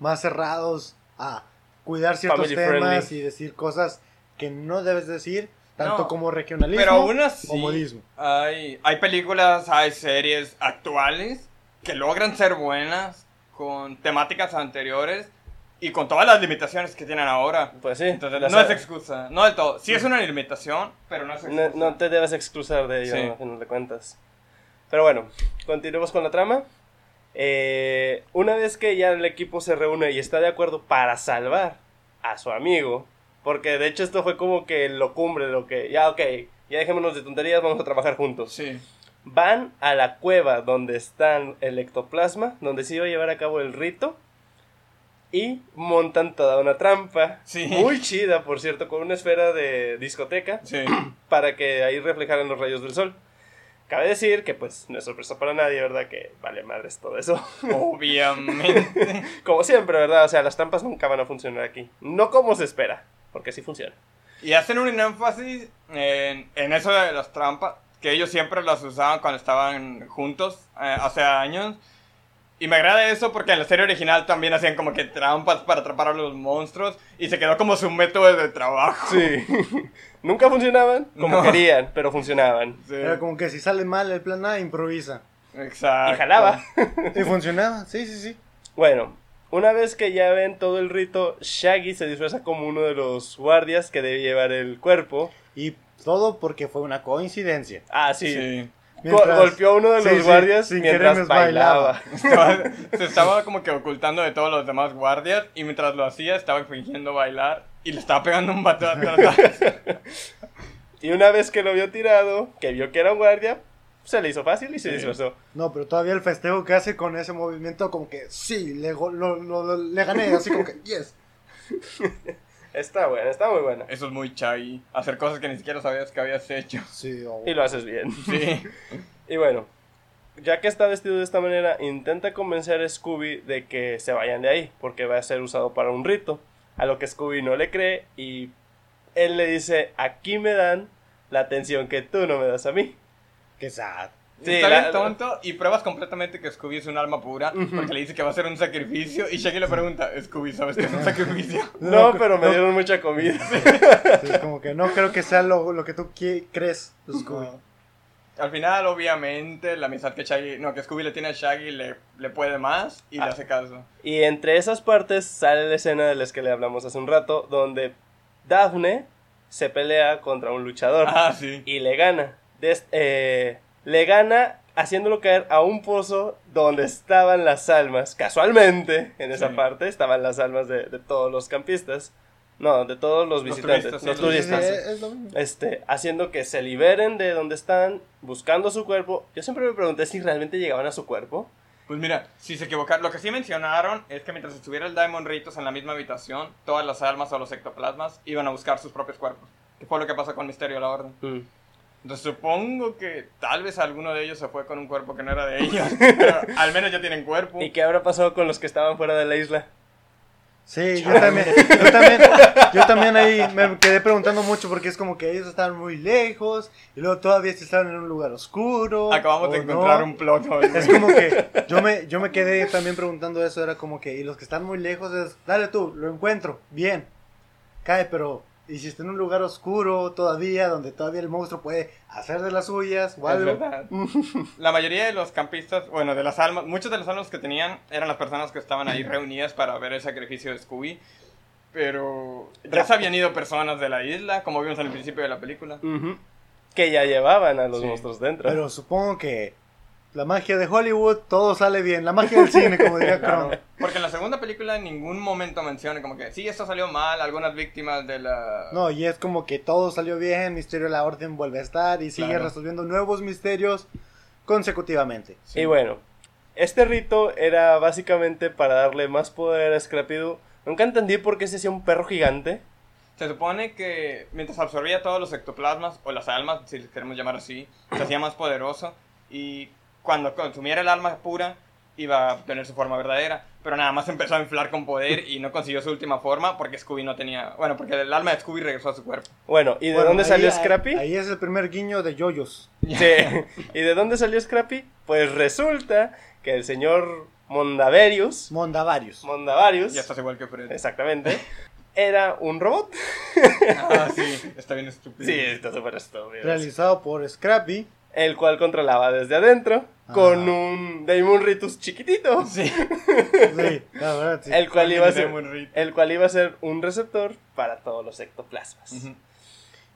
más cerrados a cuidar ciertos Family temas friendly. y decir cosas que no debes decir, tanto No, como regionalismo Pero aún así, o modismo. hay, hay películas, hay series actuales que logran ser buenas con temáticas anteriores y con todas las limitaciones que tienen ahora. Pues sí. Entonces, no es excusa, no del todo. Sí es una limitación, pero no es no, excusa. no te debes excusar de ello, Sí. a final de cuentas. Pero bueno, continuemos con la trama. Eh, una vez que ya el equipo se reúne y está de acuerdo para salvar a su amigo, porque de hecho esto fue como que lo cumbre, lo que ya, ok, ya dejémonos de tonterías, vamos a trabajar juntos. Sí. Van a la cueva donde están el ectoplasma, donde se iba a llevar a cabo el rito, y montan toda una trampa, Sí. muy chida, por cierto, con una esfera de discoteca Sí. para que ahí reflejaran los rayos del sol. Cabe decir que pues no es sorpresa para nadie, ¿verdad? Que vale madres todo eso. Obviamente. como siempre, ¿verdad? O sea, las trampas nunca van a funcionar aquí. No como se espera, porque sí funciona. Y hacen un énfasis en, en eso de las trampas, que ellos siempre las usaban cuando estaban juntos eh, hace años. Y me agrada eso porque en la serie original también hacían como que trampas para atrapar a los monstruos y se quedó como su método de trabajo. Sí. nunca funcionaban como No. querían, pero funcionaban. Sí, Era como que si sale mal el plan A, improvisa. Exacto. Y jalaba. Y funcionaba, sí, sí, sí. Bueno, una vez que ya ven todo el rito, Shaggy se disfraza como uno de los guardias que debe llevar el cuerpo. Y todo porque fue una coincidencia. Ah, sí. Sí. Mientras- golpeó a uno de Sí, los sí, guardias sin mientras querer bailaba. bailaba. Estaba- se estaba como que ocultando de todos los demás guardias y mientras lo hacía estaba fingiendo bailar y le estaba pegando un bate. Y una vez que lo vio tirado, que vio que era un guardia, se le hizo fácil y se Sí. disfrazó. No, pero todavía el festejo que hace con ese movimiento, como que sí, le, go- lo, lo- lo- le gané, así como que yes. Está buena, está muy buena. Eso es muy chai. Hacer cosas que ni siquiera sabías que habías hecho. Sí, o- Y lo haces bien. Sí. Y bueno, ya que está vestido de esta manera, intenta convencer a Scooby de que se vayan de ahí, porque va a ser usado para un rito. A lo que Scooby no le cree y él le dice, aquí me dan la atención que tú no me das a mí. Qué sad. Sí, Está la- bien tonto y pruebas completamente que Scooby es un alma pura porque le dice que va a ser un sacrificio y Shaggy le pregunta, Scooby, ¿sabes que es un sacrificio? No, pero me no. dieron mucha comida. Sí, como que no creo que sea lo, lo que tú crees, Scooby. Al final, obviamente, la amistad que Shaggy, no, que Scooby le tiene a Shaggy le, le puede más y Ah. le hace caso. Y entre esas partes sale la escena de las que le hablamos hace un rato, donde Daphne se pelea contra un luchador Ah, sí. y le gana. Des- eh, le gana haciéndolo caer a un pozo donde estaban las almas. Casualmente, en esa Sí. parte estaban las almas de, de todos los campistas. No, de todos los Los visitantes, turistas, los los Sí, sí, turistas. es- es lo mismo. Este, haciendo que se liberen de donde están, buscando su cuerpo. Yo siempre me pregunté si realmente llegaban a su cuerpo. Pues mira, si se equivocaron, lo que sí mencionaron es que mientras estuviera el Diamond Ritos en la misma habitación, todas las almas o los ectoplasmas iban a buscar sus propios cuerpos. Que fue lo que pasó con Misterio a la Orden. Mm. Entonces supongo que tal vez alguno de ellos se fue con un cuerpo que no era de ellos. pero al menos ya tienen cuerpo. ¿Y qué habrá pasado con los que estaban fuera de la isla? Sí, yo también, yo también, yo también ahí me quedé preguntando mucho porque es como que ellos estaban muy lejos y luego todavía estaban en un lugar oscuro. Acabamos de no. encontrar un plot. Es como que yo me, yo me quedé también preguntando eso, era como que, y los que están muy lejos es, dale tú, lo encuentro, bien, cae, pero, y si está en un lugar oscuro todavía, donde todavía el monstruo puede hacer de las suyas o Es algo. verdad. La mayoría de los campistas, bueno, de las almas, muchos de los almas que tenían eran las personas que estaban ahí reunidas para ver el sacrificio de Scooby. Pero ya se habían ido personas de la isla, como vimos en el principio de la película. Que ya llevaban a los Sí. monstruos dentro. Pero supongo que la magia de Hollywood, todo sale bien, la magia del cine, como diría Claro, Kron. porque en la segunda película en ningún momento menciona como que sí, esto salió mal, algunas víctimas de la... No, y es como que todo salió bien, Misterio de la Orden vuelve a estar y sigue Claro. resolviendo nuevos misterios consecutivamente. Sí. Y bueno, Este rito era básicamente para darle más poder a Scrappy Doo. Nunca entendí por qué se hacía un perro gigante. Se supone que mientras absorbía todos los ectoplasmas, o las almas, si les queremos llamar así, se hacía más poderoso. Y cuando consumiera el alma pura, iba a tener su forma verdadera. Pero nada más empezó a inflar con poder y no consiguió su última forma porque Scooby no tenía. Bueno, porque el alma de Scooby regresó a su cuerpo. Bueno, ¿y de Bueno, dónde ahí- salió Scrappy? Ahí es el primer guiño de yoyos. Sí. ¿Y de dónde salió Scrappy? Pues resulta que el señor Mondaverius, Mondavarios. Mondavarius, Ya estás igual que Fred. exactamente, era un robot. Ah, sí, está bien estúpido. Sí, está súper estúpido. Realizado por Scrappy. El cual controlaba desde adentro con un Daemon Ritus chiquitito. Sí. Sí, la verdad, sí. El cual iba a ser el cual iba a ser un receptor para todos los ectoplasmas. Ujú.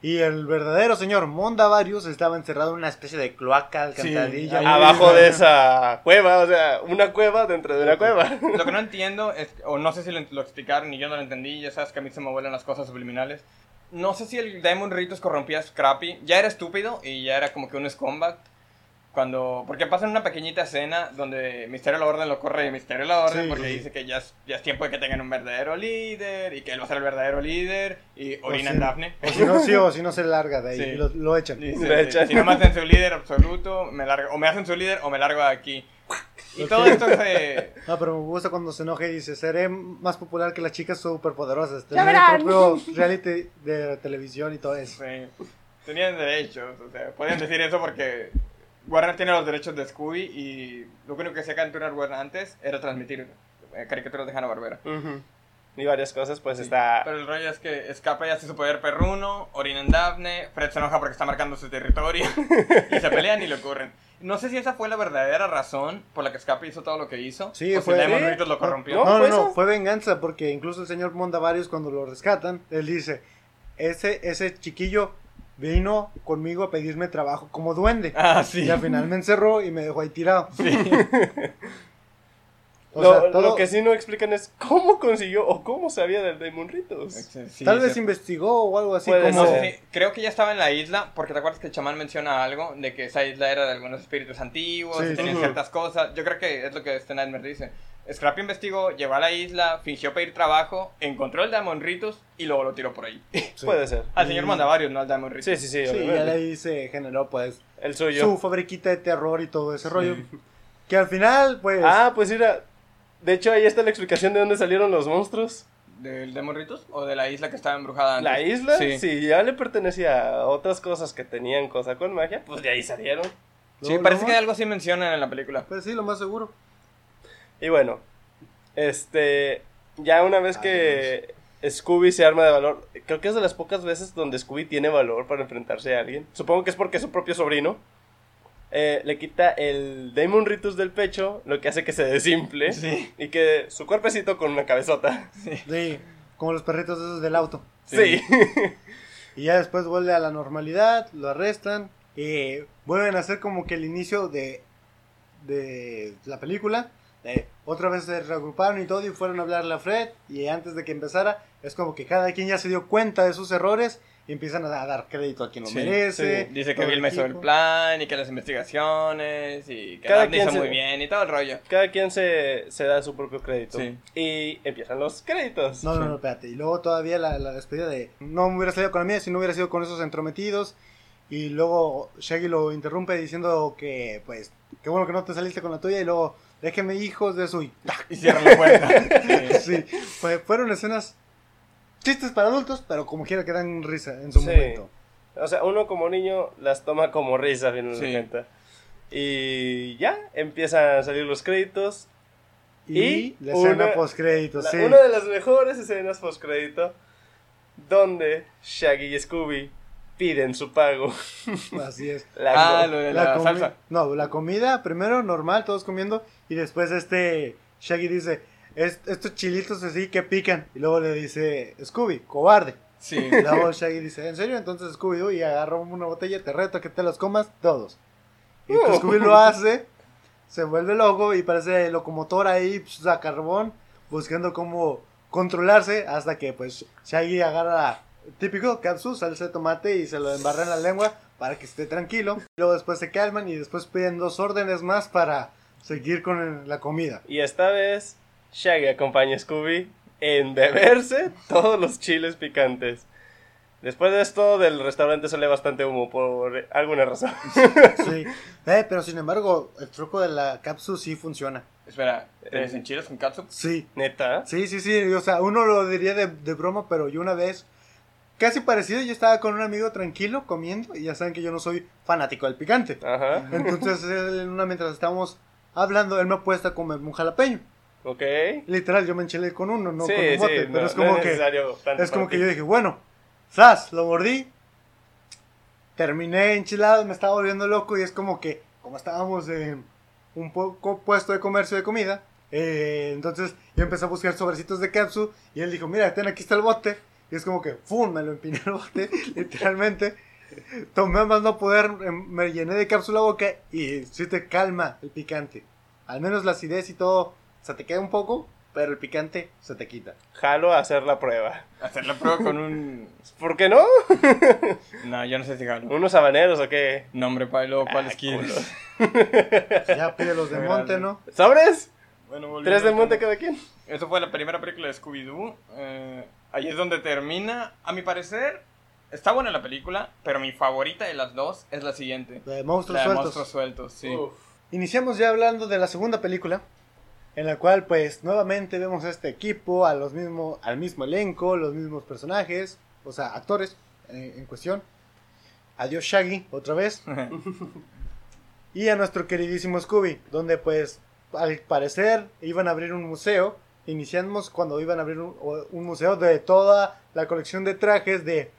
Y el verdadero señor Mondavarius estaba encerrado en una especie de cloaca, alcantarilla. ahí- Abajo de esa cueva, o sea, una cueva dentro de una cueva. Lo que no entiendo, es, o no sé si lo, lo explicaron y yo no lo entendí, ya sabes que a mí se me vuelan las cosas subliminales. No sé si el Diamond Ritus corrompía a Scrappy, ya era estúpido y ya era como que un scumback. Cuando, porque pasa en una pequeñita escena donde Misterio la Orden lo corre y Misterio la Orden Sí, porque sí. dice que ya es, ya es tiempo de que tengan un verdadero líder y que él va a ser el verdadero líder y orina si- en Daphne. O si no, sí, o si no se larga de ahí. Lo, lo echan. Dice, Lo echan. si no me hacen su líder absoluto, me largo, o me hacen su líder o me largo de aquí. Y todo esto se... No, pero me gusta cuando se enoja y dice, seré más popular que las chicas superpoderosas. Verán. el propio reality de televisión y todo eso. Sí, tenían derechos, o sea, podían decir eso porque Warner tiene los derechos de Scooby y lo único que hacía Cartoon Network antes era transmitir caricaturas de Hanna-Barbera. Ujú. Y varias cosas, pues Sí, está... Pero el rollo es que escapa y hace su poder perruno, orina en Daphne, Fred se enoja porque está marcando su territorio y se pelean y le ocurren. No sé si esa fue la verdadera razón por la que Escape hizo todo lo que hizo. Sí, o fue- si ¿Sí? Ritus lo corrompió. No, No, no, ¿fue no, eso? fue venganza porque incluso el señor Mondavarius cuando lo rescatan, él dice, ese, ese chiquillo vino conmigo a pedirme trabajo como duende. Ah, sí. Y al final me encerró y me dejó ahí tirado. O lo, sea, todo- lo que sí no explican es cómo consiguió o cómo sabía del Daemon Ritus. Sí, Tal sí. vez investigó o algo así como... No sé si- creo que ya estaba en la isla, porque te acuerdas que el chamán menciona algo de que esa isla era de algunos espíritus antiguos Sí, y tenían sí. ciertas cosas. Yo creo que es lo que este Nightmare dice. Scrappy investigó, llegó a la isla, fingió pedir trabajo, encontró el Diamond y luego lo tiró por ahí. Sí. Puede ser. Al señor Mandavarius, no al Diamond Ritus. Sí, sí, sí, Sí, y obviamente. ahí se generó pues El suyo. su fabriquita de terror y todo ese rollo. Que al final pues... Ah, pues mira. De hecho, ahí está la explicación de dónde salieron los monstruos. ¿Del Diamond Ritus o de la isla que estaba embrujada antes? La isla, Sí. si ya le pertenecía a otras cosas que tenían cosa con magia, pues de ahí salieron. Sí, parece que algo así mencionan en la película. Pues sí, lo más seguro. Y bueno, este. Ya una vez que Scooby se arma de valor, creo que es de las pocas veces donde Scooby tiene valor para enfrentarse a alguien. Supongo que es porque es su propio sobrino. Eh, le quita el Daemon Ritus del pecho, lo que hace que se desimple Sí. y que su cuerpecito con una cabezota. Sí, como los perritos esos del auto. Sí. Y ya después vuelve a la normalidad, lo arrestan y vuelven a hacer como que el inicio de, de la película. de otra vez se reagruparon y todo y fueron a hablarle a Fred y antes de que empezara es como que cada quien ya se dio cuenta de sus errores y empiezan a dar crédito a quien lo Sí, merece. Dice que todo Vilma hizo el plan y que las investigaciones y que Cada quien hizo se- muy bien y todo el rollo. Cada quien se, se da su propio crédito. Sí. Y empiezan los créditos. No, no, no, espérate. Y luego todavía la, la despedida de no me hubiera salido con la mía si no hubiera sido con esos entrometidos. Y luego Shaggy lo interrumpe diciendo que, pues, qué bueno que no te saliste con la tuya. Y luego, déjeme hijos de su. y. Y cierran la puerta. Sí. Sí, fue- fueron escenas chistes para adultos, pero como quiera que dan risa en su Sí. momento. O sea, uno como niño las toma como risa, finalmente. Sí. Y ya, empiezan a salir los créditos. Y, Y la escena una- post créditos, La- sí. Una de las mejores escenas post crédito donde Shaggy y Scooby piden su pago. Así es. La- Ah, lo de la, comi- salsa. No, la comida primero normal, todos comiendo. Y después este Shaggy dice, "Es- estos chilitos así que pican. Y luego le dice, Scooby, cobarde. Sí. Y luego Shaggy dice, ¿en serio? Entonces Scooby y agarra una botella, te reto que te los comas todos. Y pues Oh. Scooby lo hace, se vuelve loco y parece locomotora ahí, pues, a carbón, buscando cómo controlarse hasta que pues Shaggy agarra típico capsu, salsa de tomate y se lo embarra en la lengua para que esté tranquilo. Y luego después se calman y después piden dos órdenes más para seguir con la comida. Y esta vez, Shaggy acompaña a Scooby en beberse todos los chiles picantes. Después de esto, del restaurante sale bastante humo por alguna razón. Sí. Eh, pero sin embargo, el truco de la cápsula sí funciona. Espera, ¿te Eh. enchilas con catsup? Sí. Neta. Sí, sí, sí. O sea, uno lo diría de, de broma, pero yo una vez, casi parecido, yo estaba con un amigo tranquilo comiendo y ya saben que yo no soy fanático del picante. Ajá. Entonces, él, en una, mientras estábamos hablando, él me apuesta a comer un jalapeño. Ok. Literal, yo me enchilé con uno, no sí, con un bote. sí, pero no- es no como que, es como que yo dije, bueno, ¡zas! Lo mordí. Terminé enchilado, me estaba volviendo loco y es como que, como estábamos en un poco puesto de comercio de comida, eh, entonces yo empecé a buscar sobrecitos de capsu y él dijo, mira, ten, aquí está el bote. Y es como que, ¡fum! Me lo empiné el bote, literalmente. Tomé más no poder, em, me llené de cápsula la boca y sí te calma el picante. Al menos la acidez y todo se te queda un poco, pero el picante se te quita. Jalo a hacer la prueba. Hacer la prueba con un... ¿Por qué no? No, yo no sé si jalo. ¿Unos habaneros o qué? Nombre, Pailo, ¿cuáles Ah, quieres? Ya pide los de monte, ¿no? ¿Sobres? Bueno, volviendo ¿Tres de monte cada quien? Eso fue la primera película de Scooby-Doo. Eh, ahí es donde termina. A mi parecer, está buena la película, pero mi favorita de las dos es la siguiente. La de monstruos La de sueltos. monstruos sueltos, sí. Uf. Iniciamos ya hablando de la segunda película, en la cual pues nuevamente vemos a este equipo, a los mismos, al mismo elenco, los mismos personajes, o sea, actores eh, en cuestión. Adiós Shaggy, otra vez. Y a nuestro queridísimo Scooby, donde pues al parecer iban a abrir un museo. Iniciamos cuando iban a abrir un, un museo de toda la colección de trajes de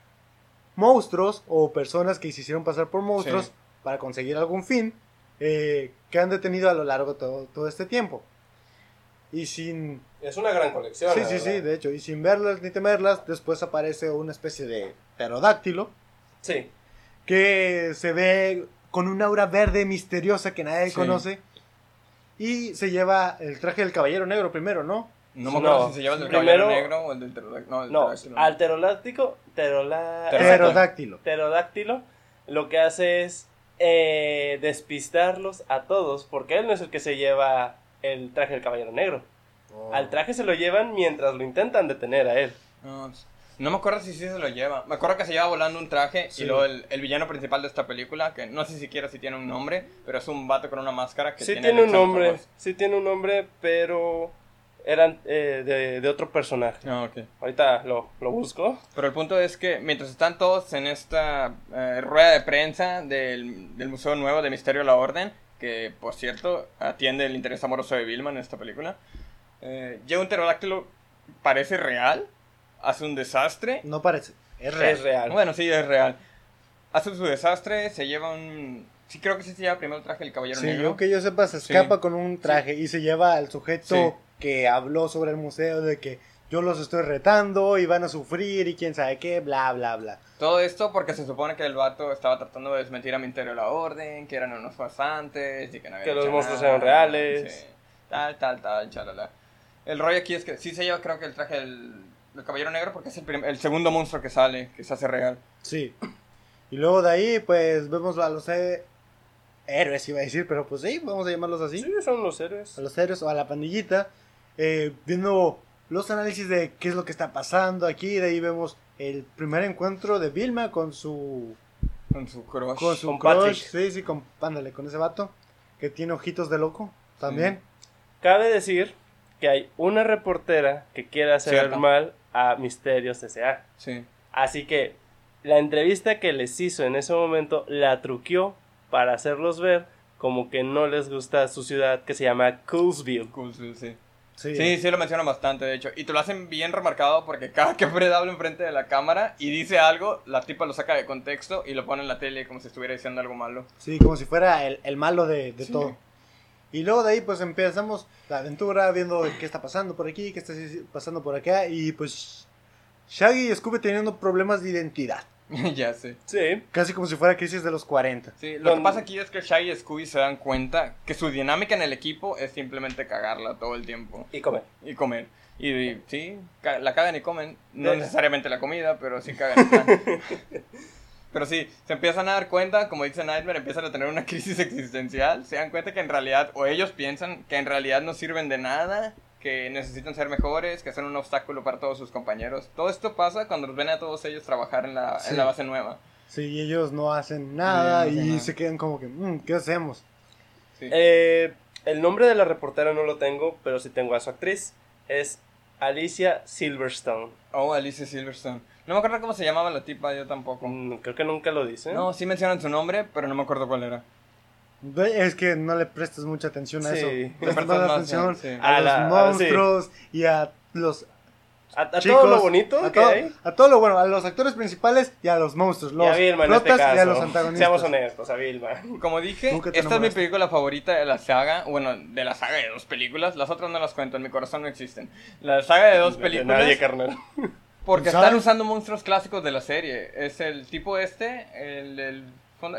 monstruos o personas que se hicieron pasar por monstruos Sí. para conseguir algún fin eh, que han detenido a lo largo de todo, todo este tiempo. Y sin... Es una gran colección. Sí, sí, sí, de hecho, y sin verlas ni temerlas, después aparece una especie de pterodáctilo Sí. que se ve con un aura verde misteriosa que nadie Sí. conoce. Y se lleva el traje del caballero negro primero, ¿no? No me acuerdo No, si se llama el del primero- caballero negro o el del pterodáctilo. No, el No, pterodáctilo. al pterola... Pterodáctilo. Pterodáctilo. pterodáctilo lo que hace es eh, despistarlos a todos, porque él no es el que se lleva el traje del caballero negro. Al traje se lo llevan mientras lo intentan detener a él. No, no me acuerdo si sí se lo lleva. Me acuerdo que se lleva volando un traje Sí. y luego el, el villano principal de esta película, que no sé siquiera si tiene un nombre, pero es un vato con una máscara que Sí tiene tiene un nombre, sí tiene un nombre, pero eran eh, de, de otro personaje. Ah, ok. Ahorita lo, lo busco. Pero el punto es que mientras están todos en esta eh, rueda de prensa del, del Museo Nuevo de Misterio de la Orden, que por cierto atiende el interés amoroso de Vilma en esta película, eh, llega un pterodáctilo, parece real, hace un desastre. No parece. Es real. Es real. Bueno, sí, es real. Hace su desastre, se lleva un... Sí, creo que sí se lleva primero el traje del Caballero Sí, Negro. yo que yo sepa, se Sí. escapa con un traje y se lleva al sujeto que habló sobre el museo de que yo los estoy retando y van a sufrir y quién sabe qué, bla, bla, bla. Todo esto porque se supone que el vato estaba tratando de desmentir a Misterio de la Orden, que eran unos farsantes y que no había Que los monstruos eran reales. sí. Tal, tal, tal, chalala. El rollo aquí es que sí se lleva creo que el traje del, del Caballero Negro porque es el, prim- el segundo monstruo que sale, que se hace real. Sí. Y luego de ahí, pues vemos a los eh, héroes, iba a decir, pero pues sí, vamos a llamarlos así. Sí, son los héroes. A los héroes o a la pandillita, eh, viendo los análisis de qué es lo que está pasando aquí. De ahí vemos el primer encuentro de Vilma con su Con su crush. con su Con crush, Patrick. sí, sí, con, ándale, con ese vato que tiene ojitos de loco también. Cabe decir que hay una reportera que quiere hacer Cierto. mal a Misterios S.A. Sí. Así que la entrevista que les hizo en ese momento la truqueó para hacerlos ver como que no les gusta su ciudad que se llama Coolsville. Cool, sí, sí. Sí, Sí, lo mencionan bastante, de hecho. Y te lo hacen bien remarcado porque cada que Fred habla enfrente de la cámara y dice algo, la tipa lo saca de contexto y lo pone en la tele como si estuviera diciendo algo malo. Sí, como si fuera el, el malo de, de Sí. todo. Y luego de ahí pues empezamos la aventura viendo qué está pasando por aquí, qué está pasando por acá y pues Shaggy y Scooby teniendo problemas de identidad. ya sé. Sí, Casi como si fuera crisis de los 40. Sí, lo Don- que pasa aquí es que Shaggy y Scooby se dan cuenta que su dinámica en el equipo es simplemente cagarla todo el tiempo y come. y comer. Y, y, sí, ca- la cagan y comen. No necesariamente la comida, pero sí cagan. Pero sí, se empiezan a dar cuenta, como dice Nightmare, empiezan a tener una crisis existencial. Se dan cuenta que en realidad, o ellos piensan que en realidad no sirven de nada, que necesitan ser mejores, que son un obstáculo para todos sus compañeros. Todo esto pasa cuando los ven a todos ellos trabajar en la, Sí. en la base nueva. Sí, y ellos no hacen nada no y nada. se quedan como que, "Mm, ¿qué hacemos? Sí. Eh, el nombre de la reportera no lo tengo, pero sí tengo a su actriz. Es Alicia Silverstone. Oh, Alicia Silverstone. No me acuerdo cómo se llamaba la tipa, yo tampoco. Mm, Creo que nunca lo dice. No, sí mencionan su nombre, pero no me acuerdo cuál era. Es que no le prestas mucha atención a Sí. eso. Le Prestas más atención sí. a, A los la- monstruos y a los A, a chicos. todo lo bonito a que todo, hay. a todo lo bueno, a los actores principales y a los monstruos, Y los a Vilma en este y a caso. los antagonistas. Seamos honestos, a Vilma. Como dije, esta es mi película favorita de la saga. Bueno, de la saga de dos películas. Las otras no las cuento, en mi corazón no existen. La saga de dos De películas. nadie, carnal. Porque ¿Sabes? están usando monstruos clásicos de la serie. Es el tipo este, el,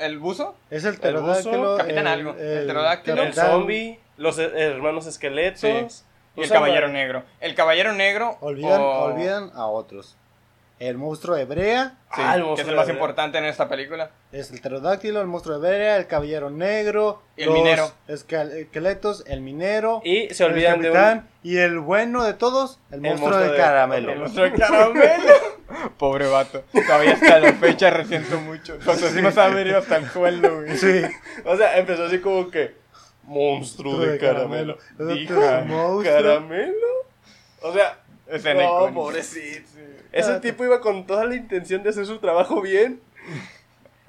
el buzo. Es el pterodáctilo. Capitán Algo, el pterodáctilo. El capitán- zombie, los eh, hermanos esqueletos. Sí. Y el caballero negro. El caballero negro. Olvidan, o- olvidan a otros. El monstruo de Brea sí, Ah, el que es el más importante en esta película. es el pterodáctilo, el monstruo de Brea, el caballero negro, Y el minero. escal- esqueletos, el minero, Y se el olvidan de capitán un... y el bueno de todos, el monstruo, monstruo de, de- caramelo. El monstruo de caramelo. Pobre vato. Todavía hasta la fecha resiento mucho. Su autoestima se ha venido hasta el suelo, güey. Sí, O sea, empezó así como que... Monstruo de de caramelo. caramelo. Dijo, Monstruo. ¿caramelo? O sea... Escena No, pobrecito. Ese tipo iba con toda la intención de hacer su trabajo bien.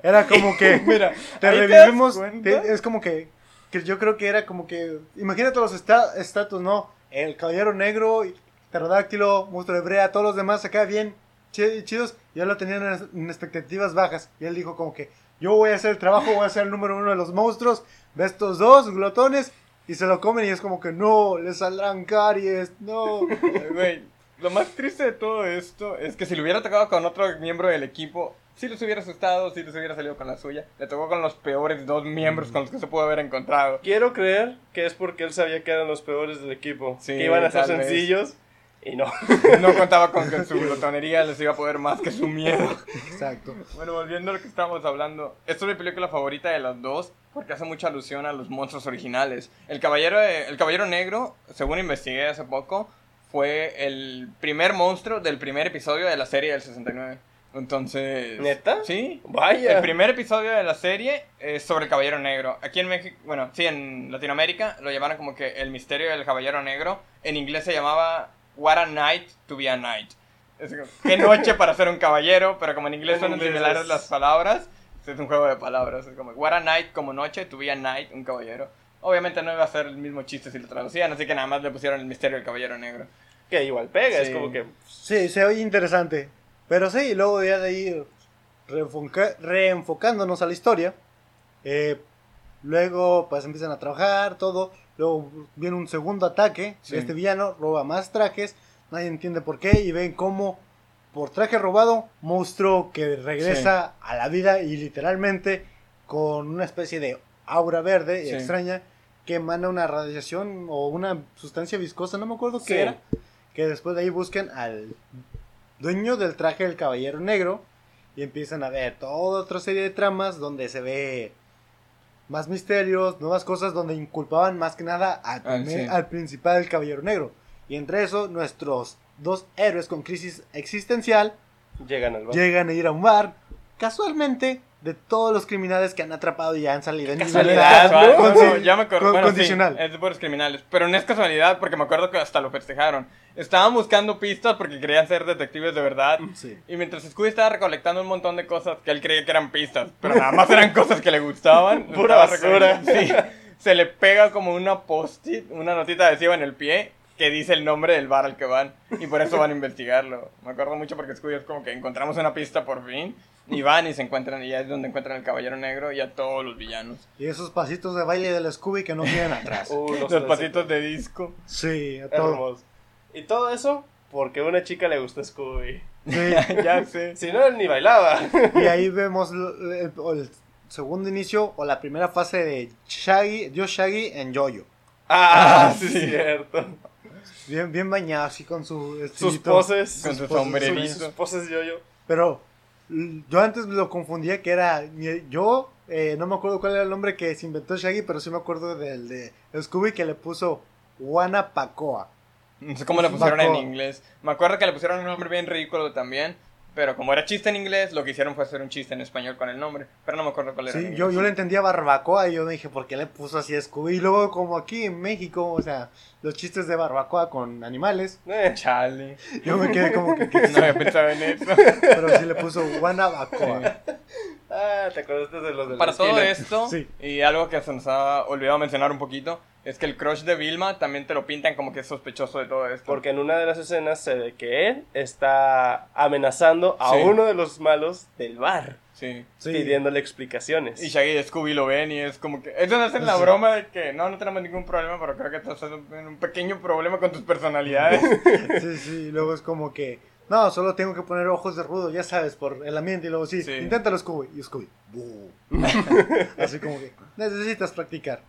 era como que Mira, te revivimos, te- es como que, que yo creo que era como que, imagínate los esta- estatus, ¿no? El caballero negro, pterodáctilo, monstruo de Brea, todos los demás acá bien chi- chidos, ya lo tenían en, en expectativas bajas. Y él dijo como que, yo voy a hacer el trabajo, voy a ser el número uno de los monstruos, ve estos dos glotones, y se lo comen y es como que, no, les saldrán caries, no. Güey, lo más triste de todo esto es que si lo hubiera tocado con otro miembro del equipo, sí les hubiera asustado, sí les hubiera salido con la suya. Le tocó con los peores dos miembros con los que se pudo haber encontrado. Quiero creer que es porque él sabía que eran los peores del equipo. Sí, que iban a ser tal vez. sencillos. Y no. No contaba con que su glotonería les iba a poder más que su miedo. Exacto. Bueno, volviendo a lo que estábamos hablando, esta es mi película favorita de las dos porque hace mucha alusión a los monstruos originales. El caballero, de- el caballero negro, según investigué hace poco, fue el primer monstruo del primer episodio de la serie del 69. Entonces... ¿Neta? Sí. Vaya. El primer episodio de la serie es sobre el Caballero Negro. Aquí en México, bueno, sí, en Latinoamérica lo llamaron como que el misterio del Caballero Negro. En inglés se llamaba What a Night to be a Knight. Es como, qué noche para ser un caballero, pero como en inglés son similares es- las palabras, es un juego de palabras. Es como What a Night como noche, to be a Knight, un caballero. Obviamente no iba a ser el mismo chiste si lo traducían, así que nada más le pusieron el misterio del Caballero Negro. Que igual pega. Es como que. Sí, se oye interesante. Pero sí, y luego ya de ahí reenfoca- reenfocándonos a la historia. eh, luego pues empiezan a trabajar, todo. Luego viene un segundo ataque Sí. de este villano, roba más trajes. Nadie entiende por qué. Y ven cómo por traje robado, monstruo que regresa a la vida y literalmente con una especie de aura verde Sí. extraña que emana una radiación o una sustancia viscosa, no me acuerdo Sí. qué era. Que después de ahí buscan al dueño del traje del caballero negro y empiezan a ver toda otra serie de tramas donde se ve más misterios, nuevas cosas donde inculpaban más que nada al, Ah, primer- sí. al principal del caballero negro. Y entre eso, nuestros dos héroes con crisis existencial Llegan al bar. llegan a ir a un bar, casualmente, de todos los criminales que han atrapado y ya han salido en Casualidad. ¿no? Con- no, ya me acuerdo. con- Bueno, sí, condicional. es de puros criminales. Pero no es casualidad porque me acuerdo que hasta lo festejaron. Estaban buscando pistas porque querían ser detectives de verdad. Sí. Y mientras Scooby estaba recolectando un montón de cosas que él creía que eran pistas, pero nada más eran cosas que le gustaban. Pura basura. Sí. Se le pega como una post-it, una notita adhesiva en el pie que dice el nombre del bar al que van. Y por eso van a investigarlo. Me acuerdo mucho porque Scooby es como que encontramos una pista por fin. Y van y se encuentran, y ya es donde encuentran al caballero negro y a todos los villanos. Y esos pasitos de baile del Scooby que no tienen atrás. Uh, Los, tres patitos de disco. Sí, a todo. Hermoso. Y todo eso porque a una chica le gusta Scooby. Sí. ya sé. Si no, él ni bailaba. Y ahí vemos el, el- el segundo inicio o la primera fase de Shaggy, Dios Shaggy en Jojo. Ah, Ah, sí, sí. es cierto. Bien, bien bañado, así con su Sus estilito. poses. Con su poses- sombrerito. Sus poses yo-yo. Pero Yo antes lo confundía que era. Yo eh, no me acuerdo cuál era el nombre que se inventó Shaggy, pero sí me acuerdo del de Scooby que le puso Pacoa. No sé cómo le pusieron en inglés. Me acuerdo que le pusieron un nombre bien ridículo también. Pero como era chiste en inglés, lo que hicieron fue hacer un chiste en español con el nombre. Pero no me acuerdo cuál era. Sí, yo, yo le entendía barbacoa y yo me dije, ¿por qué le puso así Scooby? Y luego, como aquí en México, o sea, los chistes de barbacoa con animales. Eh, chale. Yo me quedé como que. no había pensado en eso. Pero sí le puso Guanabacoa. Ah, te acordaste de los de Para todo esto, sí. y algo que se nos ha olvidado mencionar un poquito, es que el crush de Vilma también te lo pintan como que es sospechoso de todo esto. Porque en una de las escenas se ve que él está amenazando a uno de los malos del bar. Sí. Pidiéndole explicaciones. Y Shaggy y Scooby lo ven y es como que... Eso no es la broma de que no, no tenemos ningún problema, pero creo que estás en un pequeño problema con tus personalidades. sí, sí, luego es como que... No, solo tengo que poner ojos de rudo, ya sabes, por el ambiente. Y luego sí, inténtalo, Scooby. Y Scooby, Así como que necesitas practicar.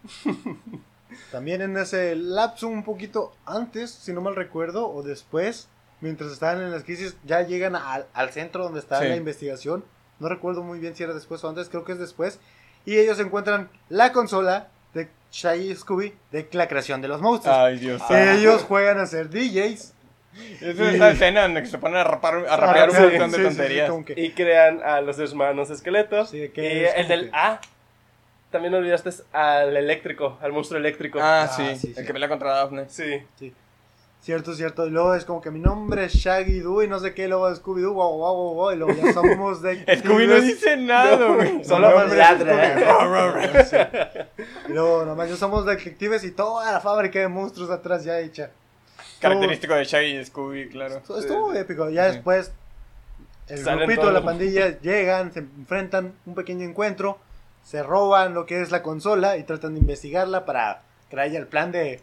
También en ese lapso, un poquito antes, si no mal recuerdo, o después, mientras estaban en las crisis, ya llegan al, centro donde está la investigación. No recuerdo muy bien si era después o antes, creo que es después. Y ellos encuentran la consola de Shaggy Scooby de la creación de los monstruos. Ay, Dios. Ellos juegan a ser DJs es esa escena en la que se ponen a, rapar, a rapear un montón de tonterías. Y crean a los hermanos esqueletos. y el del A. También olvidaste al eléctrico, al monstruo eléctrico. Ah, ah sí, el que pelea contra Daphne. Sí. Cierto, cierto. Y luego es como que mi nombre es Shaggy Doo y no sé qué, luego Scooby Doo, wow, wow, wow, wow, y luego ya somos de. Scooby no dice nada, güey. Solo ladra. y luego nomás ya somos detectives y toda la fábrica de monstruos atrás ya hecha. Característico de Shaggy y Scooby, claro. Estuvo épico. Ya después, el grupito de la pandilla llegan, se enfrentan un pequeño encuentro, se roban lo que es la consola y tratan de investigarla para traer el plan de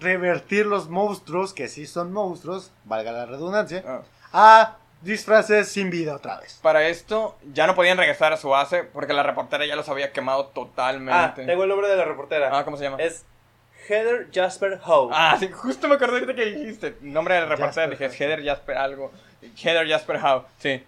revertir los monstruos, que sí son monstruos, valga la redundancia, ah. a disfraces sin vida otra vez. Para esto, ya no podían regresar a su base porque la reportera ya los había quemado totalmente. Ah, tengo el nombre de la reportera. Ah, ¿cómo se llama? Es Heather Jasper Howe. Ah, sí, justo me acordé ahorita que dijiste. Nombre del reportero, dije Heather Jasper algo. Heather Jasper Howe, sí.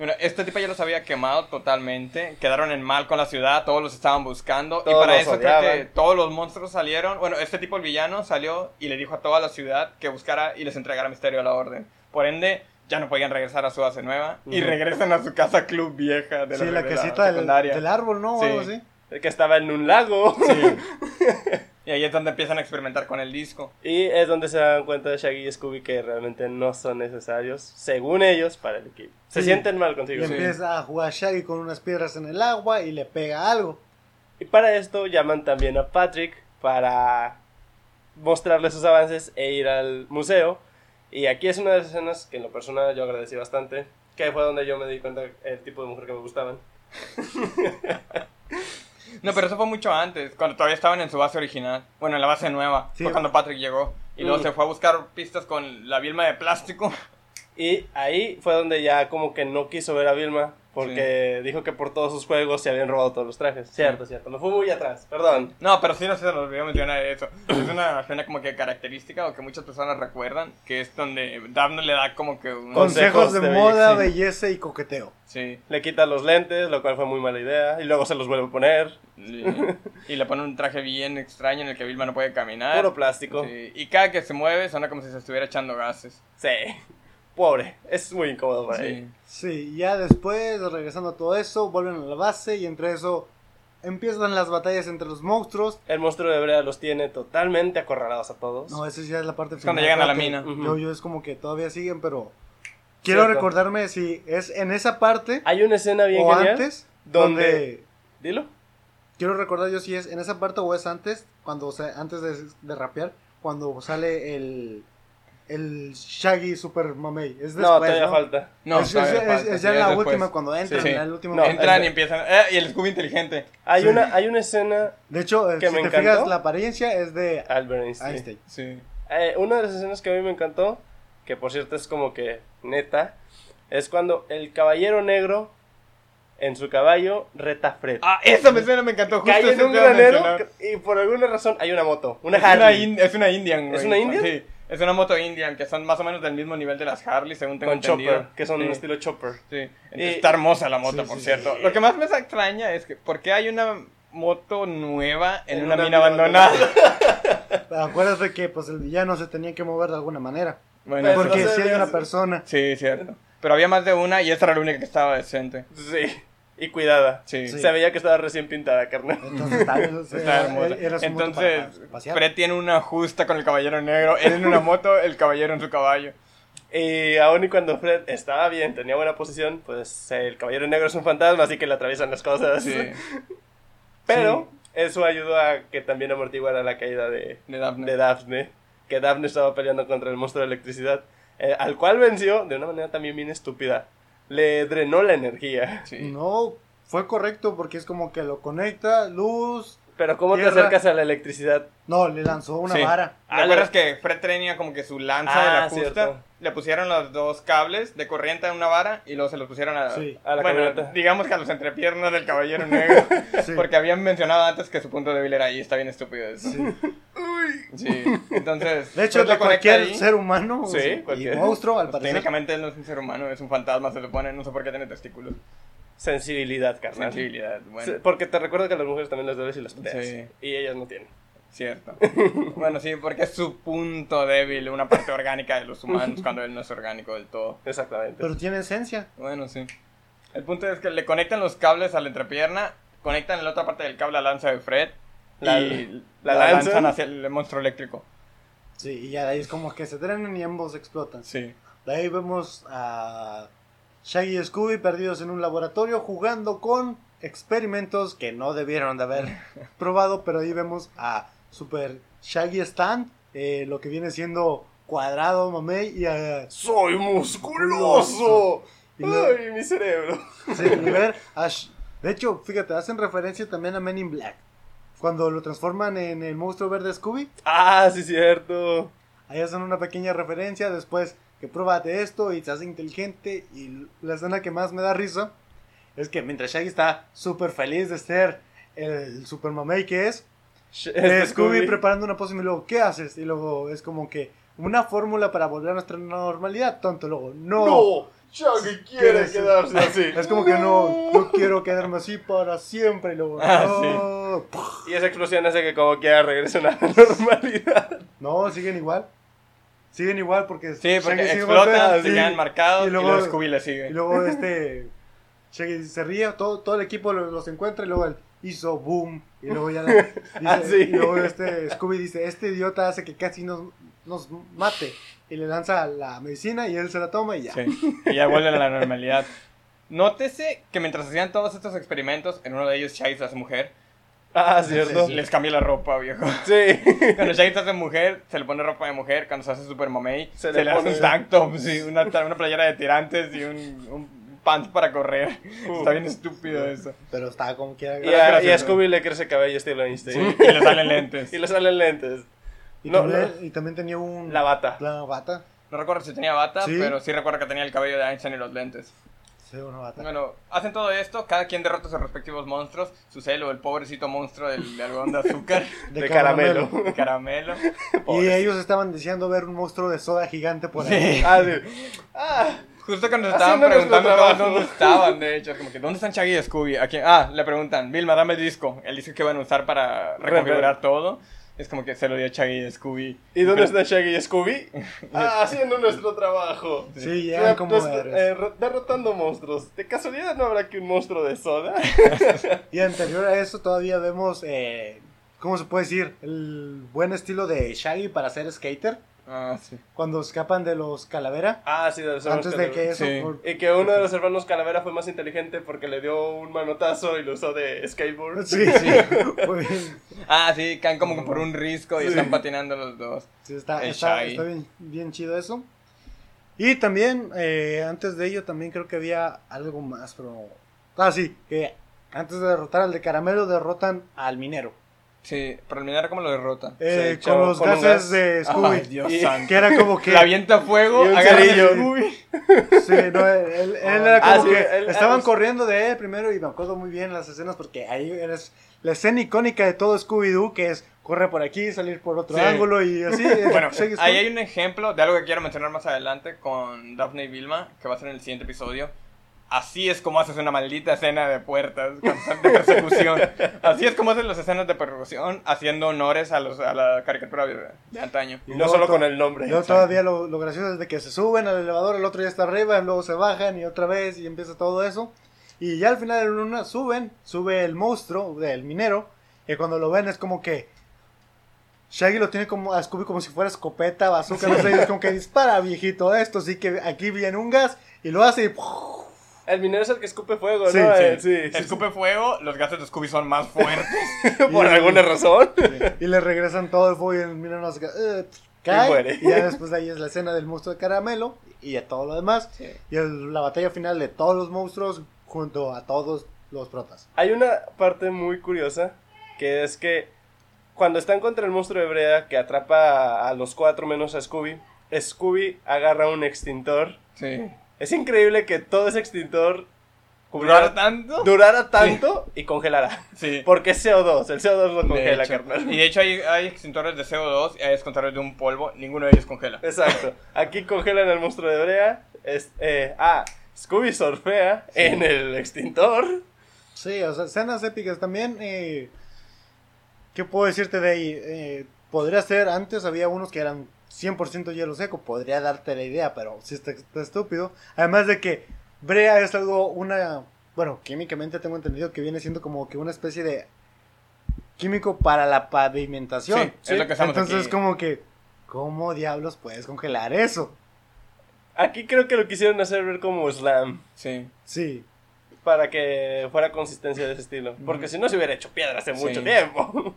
Bueno, este tipo ya los había quemado totalmente. Quedaron en mal con la ciudad, todos los estaban buscando. y para eso creo que todos los monstruos salieron. Bueno, este tipo, el villano, salió y le dijo a toda la ciudad que buscara y les entregara misterio a la orden. Por ende, ya no podían regresar a su base nueva. Y regresan a su casa club vieja de la, sí, la casita del, árbol, ¿no? Sí. Que estaba en un lago. Sí. Y ahí es donde empiezan a experimentar con el disco. Y es donde se dan cuenta de Shaggy y Scooby que realmente no son necesarios, según ellos, para el equipo. Se sienten mal consigo. Y empieza a jugar Shaggy con unas piedras en el agua y le pega algo. Y para esto llaman también a Patrick para mostrarle sus avances e ir al museo. Y aquí es una de las escenas que en lo personal yo agradecí bastante, que fue donde yo me di cuenta el tipo de mujer que me gustaban. No, pero eso fue mucho antes, cuando todavía estaban en su base original. Bueno, en la base nueva. Fue cuando Patrick llegó. Y luego mm. se fue a buscar pistas con la Vilma de plástico. Y ahí fue donde ya como que no quiso ver a Vilma. Porque dijo que por todos sus juegos se habían robado todos los trajes. Cierto, cierto. Me fui muy atrás, perdón. No, pero sí no se nos olvidó mencionar eso. Es una escena como que característica o que muchas personas recuerdan. Que es donde Daphne le da como que unos consejos, de, moda, belleza. y coqueteo. Sí. Le quita los lentes, lo cual fue muy mala idea. Y luego se los vuelve a poner. Y, le pone un traje bien extraño en el que Vilma no puede caminar. Puro plástico. Y cada que se mueve suena como si se estuviera echando gases. Sí pobre. Es muy incómodo para sí. Sí, ya después, regresando a todo eso, vuelven a la base y entre eso empiezan las batallas entre los monstruos. El monstruo de Brea los tiene totalmente acorralados a todos. No, esa ya es la parte final. Cuando llegan a la mina. yo, yo es como que todavía siguen, pero... Quiero recordarme si es en esa parte... Hay una escena bien o antes, donde... Dilo. Quiero recordar yo si es en esa parte o es antes, cuando o sea, antes de, de rapear, cuando sale el, el Shaggy Super Mamey. Es después, no, todavía falta. No, es, ya en la última, cuando entran. En el último entran y empiezan. Eh, y el Scooby inteligente. Hay, una, hay una escena. De hecho, eh, si te fijas, la apariencia es de Albert Einstein. Sí. Eh, una de las escenas que a mí me encantó, que por cierto es como que neta, es cuando el caballero negro en su caballo reta Fred. Ah, esa escena me encantó. Justo Cae en un granero y por alguna razón hay una moto. Una es, una es una Indian, ¿Es una Indian? Sí. Es una moto Indian que son más o menos del mismo nivel de las Harley, según tengo Con entendido. chopper, que son Sí. un estilo chopper. Sí. Y- Está hermosa la moto, Sí, por sí, cierto. sí. Lo que más me extraña es que, ¿por qué hay una moto nueva en, En una, una mina mina abandonada? Acuérdate que pues el villano se tenía que mover de alguna manera. bueno, Pues, Porque no sé, si hay una persona. sí, cierto. Pero había más de una y esta era la única que estaba decente. Sí. Y cuidada. Sí. Sí. Se veía que estaba recién pintada, carnal. Entonces, tal Está hermosa. Entonces, para- para pasear. Fred tiene una justa con el caballero negro. Él en una moto, el caballero en su caballo. Y aún y cuando Fred estaba bien, tenía buena posición, pues el caballero negro es un fantasma, así que le atraviesan las cosas. Sí, Pero eso ayudó a que también amortiguara la caída de, de Daphne. de Daphne. Que Daphne estaba peleando contra el monstruo de electricidad, eh, al cual venció de una manera también bien estúpida. Le drenó la energía. Sí. No, fue correcto porque es como que lo conecta, luz. Pero ¿cómo te acercas a la electricidad? No, le lanzó una Sí. vara. ¿Te Ah, acuerdas que Fred tenía como que su lanza Ah, de la justa? cierto. Le pusieron los dos cables de corriente en una vara y luego se los pusieron a, Sí. A la bueno, camioneta. digamos que a los entrepiernas del caballero negro. Sí. Porque habían mencionado antes que su punto débil era ahí. Está bien estúpido eso. Sí. Sí. Entonces, De hecho, de cualquier ahí. ser humano Sí, y cualquier. monstruo, al Pues, parecer. técnicamente él no es un ser humano, es un fantasma, se supone. No sé por qué tiene testículos. Sensibilidad, carnal. Sensibilidad, bueno. Porque te recuerdo que a las mujeres también les duele si las pateas. Sí. Y ellas no tienen. Cierto. bueno, sí, porque es su punto débil, una parte orgánica de los humanos cuando él no es orgánico del todo. Exactamente. Pero tiene esencia. Bueno, sí. El punto es que le conectan los cables a la entrepierna, conectan la otra parte del cable a la lanza de Fred La- y la la, lanzan. lanzan hacia el monstruo eléctrico. Sí, y ya de ahí es como que se drenan y ambos explotan. Sí. De ahí vemos a Shaggy y Scooby perdidos en un laboratorio jugando con experimentos que no debieron de haber probado, pero ahí vemos a Super Shaggy Stan, eh, lo que viene siendo cuadrado, mamey, y a, ¡Soy musculoso! Y lo- ¡Ay, mi cerebro! sí, y ver a de hecho, fíjate, hacen referencia también a Men in Black. Cuando lo transforman en el monstruo verde Scooby, ¡Ah, sí, cierto! Ahí hacen una pequeña referencia después que prueba de esto y se hace inteligente. Y la escena que más me da risa es que mientras Shaggy está súper feliz de ser el super mamey que es, eh, este Scooby preparando una pócima y luego, ¿qué haces? Y luego es como que una fórmula para volver a nuestra normalidad, tonto. Luego, no. ¡No! Shaggy quiere ¿Quieres- quedarse así. Es como que no, yo quiero quedarme así para siempre. Y luego, Ah, no. Y esa explosión hace que como quiera regrese a la normalidad. No, siguen igual. Siguen igual porque Sí, porque Shaggy explotan, se quedan marcados y y luego- luego, Scooby le sigue. Y luego este Shaggy se ríe, todo, todo el equipo lo- los encuentra y luego él hizo boom. Y luego ya dice, Ah, sí. y luego este Scooby dice, este idiota hace que casi nos, nos mate. Y le lanza la medicina y él se la toma y ya. Sí, y ya vuelven a la normalidad. Nótese que mientras hacían todos estos experimentos, en uno de ellos Shaggy se hace mujer, Ah, cierto. Sí. les cambia la ropa, viejo. Sí. Cuando Shaggy se hace mujer, se le pone ropa de mujer. Cuando se hace Super Mamey, Se se, le le, hace pone- un tank top, sí, una, una playera de tirantes y un, un pants para correr. Está bien estúpido eso. Pero está como quiera. Y a, y a. Scooby le crece cabello estilo Sí, Einstein. y le salen lentes. Y le salen lentes. Y, No, también, y también tenía un... La bata. La bata. No recuerdo si tenía bata, Sí. pero sí recuerdo que tenía el cabello de Einstein y los lentes. Sí. Bueno, hacen todo esto, cada quien derrota a sus respectivos monstruos. Su celo, el pobrecito monstruo del, de algodón de azúcar, De caramelo. de caramelo. Y ellos estaban deseando ver un monstruo de soda gigante por ahí. Sí. Ah, sí. Ah, Justo cuando estaban preguntando dónde estaban, de hecho, como que ¿dónde están Shaggy y Scooby? ¿A quién? Ah, le preguntan, Vilma, dame el disco. El disco que van a usar para reconfigurar todo. Es como que se lo dio Shaggy y Scooby. ¿Y dónde Pero- están Shaggy y Scooby? Ah, haciendo nuestro trabajo. Sí, llegan como Pues, eh, ro- derrotando monstruos. ¿De casualidad no habrá que un monstruo de soda? Y anterior a eso todavía vemos, eh, ¿cómo se puede decir? El buen estilo de Shaggy para ser skater. Ah, sí. Cuando escapan de los calavera. Ah, sí, de los hermanos Antes de que eso... Sí. por- Y que uno de los hermanos Calavera fue más inteligente porque le dio un manotazo y lo usó de skateboard. Sí, sí. Ah, sí, caen como por un risco y Sí. están patinando los dos. Sí, está, está, está bien, bien chido eso. Y también, eh, antes de ello, también creo que había algo más, pero... Ah, sí, que antes de derrotar al de caramelo, derrotan al minero. Sí, pero el minero cómo lo derrota. Eh, con los con gases gas. de Scooby. Ay, Dios Y- santo. Que era como que. Le avienta fuego, agarra el Scooby. Sí, no, él, él era Ah, como sí, que él- estaban ah, corriendo de él primero y me acuerdo muy bien las escenas porque ahí es la escena icónica de todo Scooby-Doo que es corre por aquí, salir por otro Sí. ángulo y así. eh, Bueno, ahí hay un ejemplo de algo que quiero mencionar más adelante con Daphne y Vilma, que va a ser en el siguiente episodio. Así es como haces una maldita escena de puertas con- de persecución. Así es como hacen las escenas de persecución, haciendo honores a, los, a la caricatura de, de antaño. Y no solo con el nombre. Luego todavía lo, lo gracioso es de que se suben al elevador, el otro ya está arriba, y luego se bajan y otra vez y empieza todo eso. Y ya al final en una suben, sube el monstruo del minero, y cuando lo ven es como que Shaggy lo tiene como a Scooby como si fuera escopeta, bazooka, no sé, es como que dispara viejito esto, sí que aquí viene un gas y lo hace y El minero es el que escupe fuego, Sí, ¿no? sí. Eh, sí, sí, Escupe fuego, los gases de Scooby son más fuertes. Por alguna razón. y le regresan todo el fuego y el minero no se cae, eh, cae, muere. y ya después de ahí es la escena del monstruo de caramelo y ya todo lo demás. Sí. Y el- la batalla final de todos los monstruos junto a todos los protas. Hay una parte muy curiosa que es que cuando están contra el monstruo de Brea que atrapa a, a los cuatro menos a Scooby, Scooby agarra un extintor. Sí. Es increíble que todo ese extintor durara tanto y congelara. Sí. Porque es CO2, el CO2 lo congela, carnal. Y de hecho hay, hay extintores de CO2 y hay extintores de un polvo, ninguno de ellos congela. Exacto. Aquí congelan al monstruo de Brea. Es, eh, ah, Scooby surfea en el extintor. Sí, o sea, escenas épicas también. Eh, ¿Qué puedo decirte de ahí? Eh, podría ser, antes había unos que eran 100% hielo seco, podría darte la idea, pero sí está, está estúpido. Además de que Brea es algo, una, bueno, químicamente tengo entendido que viene siendo como que una especie de químico para la pavimentación. Sí, es lo que estamos Entonces aquí. como que, ¿cómo diablos puedes congelar eso? Aquí creo que lo quisieron hacer ver como slam. Sí. Sí, Para que fuera consistencia de ese estilo. Porque si no se hubiera hecho piedra hace Sí. mucho tiempo.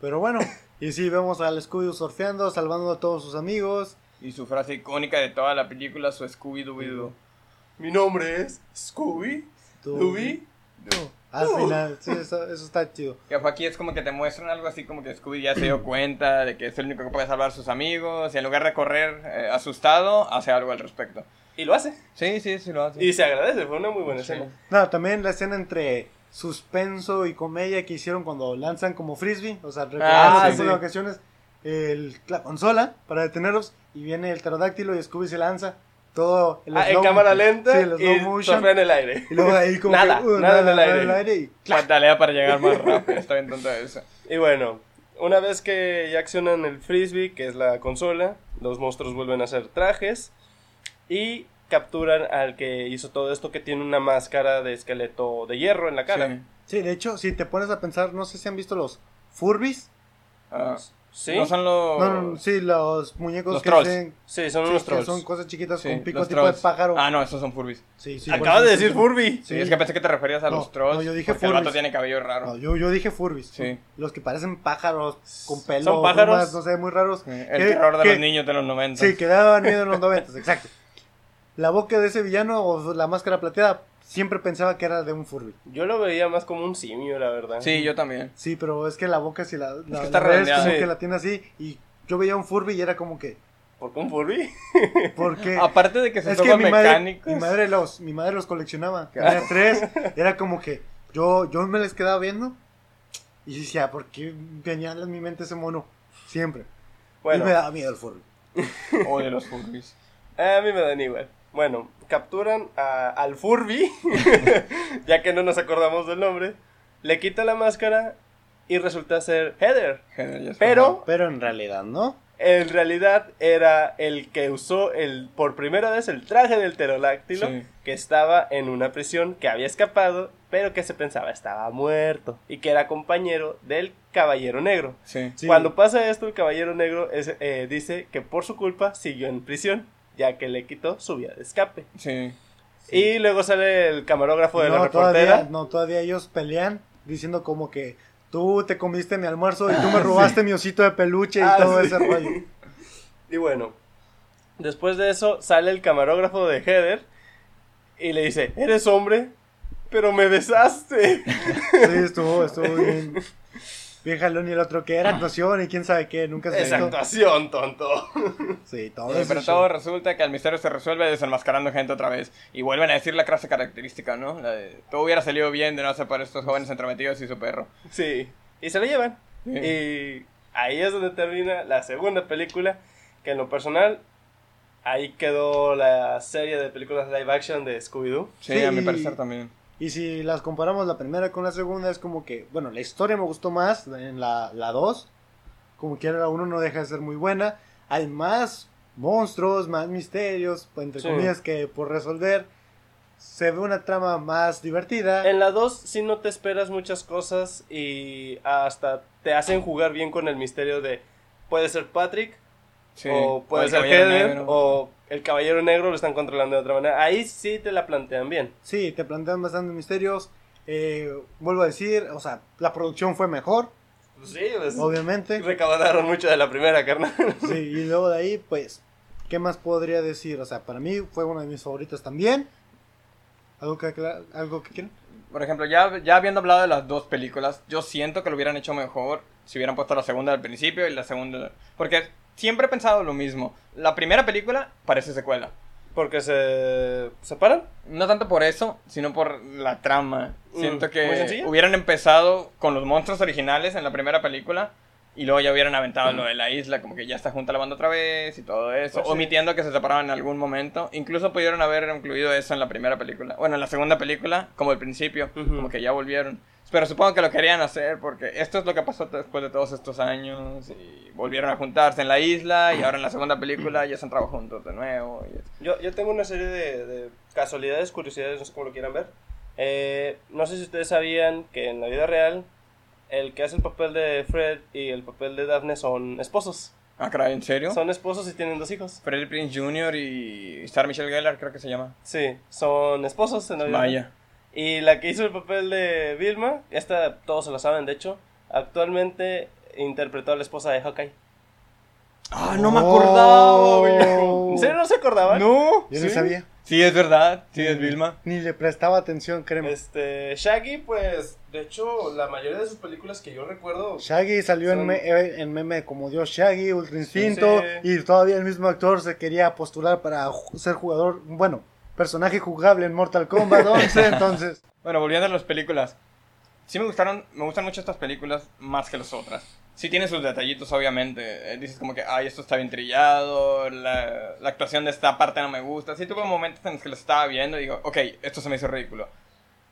pero bueno, y sí, vemos al Scooby surfeando, salvando a todos sus amigos. Y su frase icónica de toda la película, su Scooby-Doo. Mi nombre es Scooby. Dooby. Al Uh. final, sí, eso, eso está chido. Que fue aquí es como que te muestran algo así como que Scooby ya se dio cuenta de que es el único que puede salvar a sus amigos y en lugar de correr eh, asustado, hace algo al respecto. Y lo hace. Sí, sí, sí lo hace. Y se agradece, fue una muy buena Sí. escena. No, también la escena entre suspenso y comedia que hicieron cuando lanzan como frisbee, o sea, recordando Ah, en sí. ocasiones el, la consola para detenerlos y viene el pterodáctilo y Scooby se lanza todo Ah, en cámara lenta sí, el y motion. en el aire. y luego ahí como Nada, que, uh, nada en el aire. y Patalea para llegar más rápido, está bien tonto eso. Y bueno, una vez que ya accionan el frisbee, que es la consola, los monstruos vuelven a hacer trajes y capturan al que hizo todo esto que tiene una máscara de esqueleto de hierro en la cara. Sí. Sí, de hecho, si te pones a pensar, no sé si han visto los Furbies. Ah, ¿Sí? No son los... No, no, no, sí, los muñecos Los que, trolls. hacen- Sí, son sí, unos que trolls. son cosas chiquitas sí, con pico tipo trolls. de pájaro. Ah, no, esos son Furbies. Sí, sí, Acabas de decir. Furby. Sí, es que pensé que te referías a No, los trolls. no, yo dije porque el vato tiene cabello raro. No, yo, yo dije Furbies. Sí. Los que parecen pájaros con pelo. Son pájaros. plumas, no sé, muy raros. Sí, El Que- terror de que- los niños de los 90. Sí, que daban miedo en los noventas, exacto. La boca de ese villano o la máscara plateada, siempre pensaba que era de un Furby. Yo lo veía más como un simio, la verdad. Sí, yo también. Sí, pero es que la boca si la, la, que está la ves redondeada. como Sí. que la tiene así y yo veía un Furby y era como que ¿Por qué un Furby? porque Aparte de que se es que mi madre, mecánicos. mi madre los mi madre los coleccionaba, tenía tres, era como que yo yo me les quedaba viendo y decía, ¿por qué venía en mi mente ese mono? Siempre. Bueno, Y me daba miedo el Furby. O de los Furbies. a mí me dan igual. Bueno, capturan a- al Furby, ya que no nos acordamos del nombre, le quita la máscara y resulta ser Heather. Pero Pero en realidad, ¿no? en realidad era el que usó el por primera vez el traje del pterodáctilo Sí. que estaba en una prisión que había escapado pero que se pensaba estaba muerto y que era compañero del caballero negro Sí. Sí. cuando pasa esto el caballero negro es- eh, dice que por su culpa siguió en prisión ya que le quitó su vía de escape Sí. y luego sale el camarógrafo de la no, reportera todavía, no, todavía ellos pelean diciendo como que tú te comiste mi almuerzo y tú me robaste mi osito de peluche y Ah, todo sí. ese rollo. Y bueno, después de eso sale el camarógrafo de Heather y le dice, eres hombre, pero me besaste. Sí, estuvo, estuvo bien. Bien jalón y el otro que era actuación y quién sabe qué, nunca se Es actuación, tonto. Sí, todo Eh, ese pero show. todo resulta que el misterio se resuelve desenmascarando gente otra vez. Y vuelven a decir la frase característica, ¿no? La de, todo hubiera salido bien de no ser por estos jóvenes entrometidos y su perro. Sí, y se lo llevan. Sí. Y ahí es donde termina la segunda película, que en lo personal, ahí quedó la serie de películas live action de Scooby-Doo. Sí, a mi Sí. parecer también. Y si las comparamos la primera con la segunda, es como que, bueno, la historia me gustó más en la 2. como quiera, la 1 no deja de ser muy buena. Hay más monstruos, más misterios, entre Sí. comillas, que por resolver. Se ve una trama más divertida. En la 2 sí no te esperas muchas cosas y hasta te hacen jugar bien con el misterio de puede ser Patrick Sí. o puede el ser Caballero Heather Negro. o el Caballero Negro lo están controlando de otra manera. Ahí sí te la plantean bien. Sí, te plantean bastante misterios. Eh, vuelvo a decir, o sea, la producción fue mejor, Sí, pues, obviamente. recaudaron mucho de la primera, carnal. Sí, y luego de ahí, pues, ¿qué más podría decir? O sea, para mí fue uno de mis favoritos también. ¿Algo que, algo que quieran? Por ejemplo, ya, ya habiendo hablado de las dos películas, yo siento que lo hubieran hecho mejor si hubieran puesto la segunda al principio y la segunda... Porque siempre he pensado lo mismo. La primera película parece secuela. Porque se separan. No tanto por eso, sino por la trama. Mm, Siento que hubieran empezado con los monstruos originales en la primera película y luego ya hubieran aventado lo de la isla, como que ya está junta la banda otra vez y todo eso, Pues sí. omitiendo que se separaban en algún momento. Incluso pudieron haber incluido eso en la primera película, bueno, en la segunda película, como el principio, Ujú. como que ya volvieron. Pero supongo que lo querían hacer porque esto es lo que pasó después de todos estos años y volvieron a juntarse en la isla y ahora en la segunda película ya se han trabajado juntos de nuevo. y. Yo, yo tengo una serie de, de casualidades, curiosidades, no sé cómo lo quieran ver. Eh, no sé si ustedes sabían que en la vida real el que hace el papel de Fred y el papel de Daphne son esposos. Ah, caray, ¿en serio? Son esposos y tienen dos hijos. Freddie Prince Jr. y Sarah Michelle Gellar, creo que se llama. Sí, son esposos en la vida real. Vaya. Y la que hizo el papel de Vilma, esta todos se lo saben de hecho, actualmente interpretó a la esposa de Hawkeye. Ah, no me acordaba, Oh. ¿En serio no se acordaban? No. Yo ¿Sí? no sabía. Sí, es verdad. Sí, es Vilma. Ni le prestaba atención, créeme. Este, Shaggy, pues, de hecho, la mayoría de sus películas que yo recuerdo Shaggy salió en, me- eh, en meme como Dios Shaggy, Ultra Instinto, sí. y todavía el mismo actor se quería postular para ser jugador, bueno, personaje jugable en Mortal Kombat 11, entonces... Bueno, volviendo a las películas. Sí me gustaron, me gustan mucho estas películas más que las otras. Sí tiene sus detallitos, obviamente. Eh, dices como que, ay, esto está bien trillado, la, la actuación de esta parte no me gusta. Sí tuve momentos en los que lo estaba viendo y digo, ok, esto se me hizo ridículo.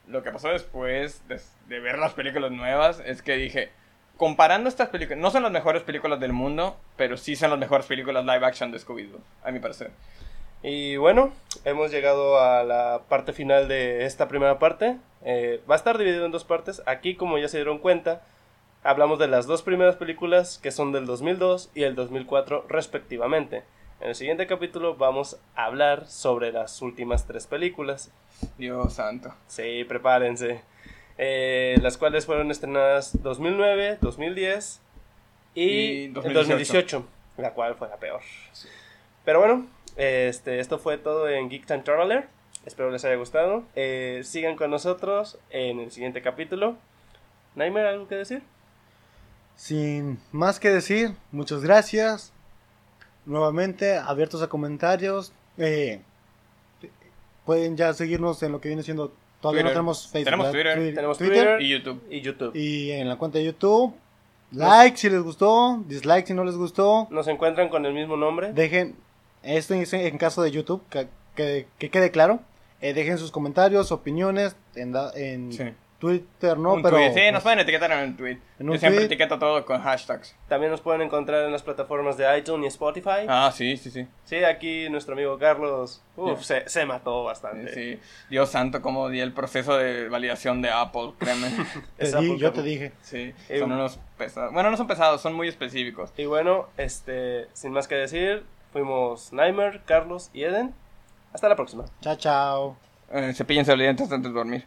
Lo que pasó después de, de ver las películas nuevas es que dije, comparando estas películas, no son las mejores películas del mundo, pero sí son las mejores películas live action de Scooby-Doo, a mi parecer. Y bueno, hemos llegado a la parte final de esta primera parte. Eh, va a estar dividido en dos partes. Aquí, como ya se dieron cuenta, hablamos de las dos primeras películas que son del 2002 y el 2004 respectivamente. En el siguiente capítulo vamos a hablar sobre las últimas tres películas. Dios santo. Sí, prepárense. Eh, las cuales fueron estrenadas 2009, 2010 y, Y en 2018. 2018, la cual fue la peor. Pero bueno, este, esto fue todo en Geek Time Traveler. Espero les haya gustado. Eh, sigan con nosotros en el siguiente capítulo. Nightmare, ¿algo que decir? Sin más que decir, muchas gracias. Nuevamente, abiertos a comentarios. Eh, pueden ya seguirnos en lo que viene siendo... Todavía no tenemos Facebook. Tenemos ¿verdad? Twitter. Tenemos Twitter. Y YouTube. Y YouTube. Y en la cuenta de YouTube. Like si les gustó, dislike si no les gustó. Nos encuentran con el mismo nombre. Dejen, esto en, en caso de YouTube, que, que- que quede claro. eh, dejen sus comentarios, opiniones en, da- en Sí. Twitter, no, Un pero tweet. Sí, nos pueden etiquetar en un tweet. En Yo siempre tweet. etiqueto todo con hashtags. También nos pueden encontrar en las plataformas de iTunes y Spotify. Ah, sí, sí, sí. Sí, aquí nuestro amigo Carlos uf, se, se mató bastante. Sí, Dios santo, como di el proceso de validación de Apple, créeme. te di- yo te dije. Sí, Eh, son unos pesados. Bueno, no son pesados, son muy específicos. Y bueno, este, sin más que decir, fuimos Nightmare, Carlos y Eden. Hasta la próxima. Chao, chao. Eh, cepíllense los dientes antes de dormir.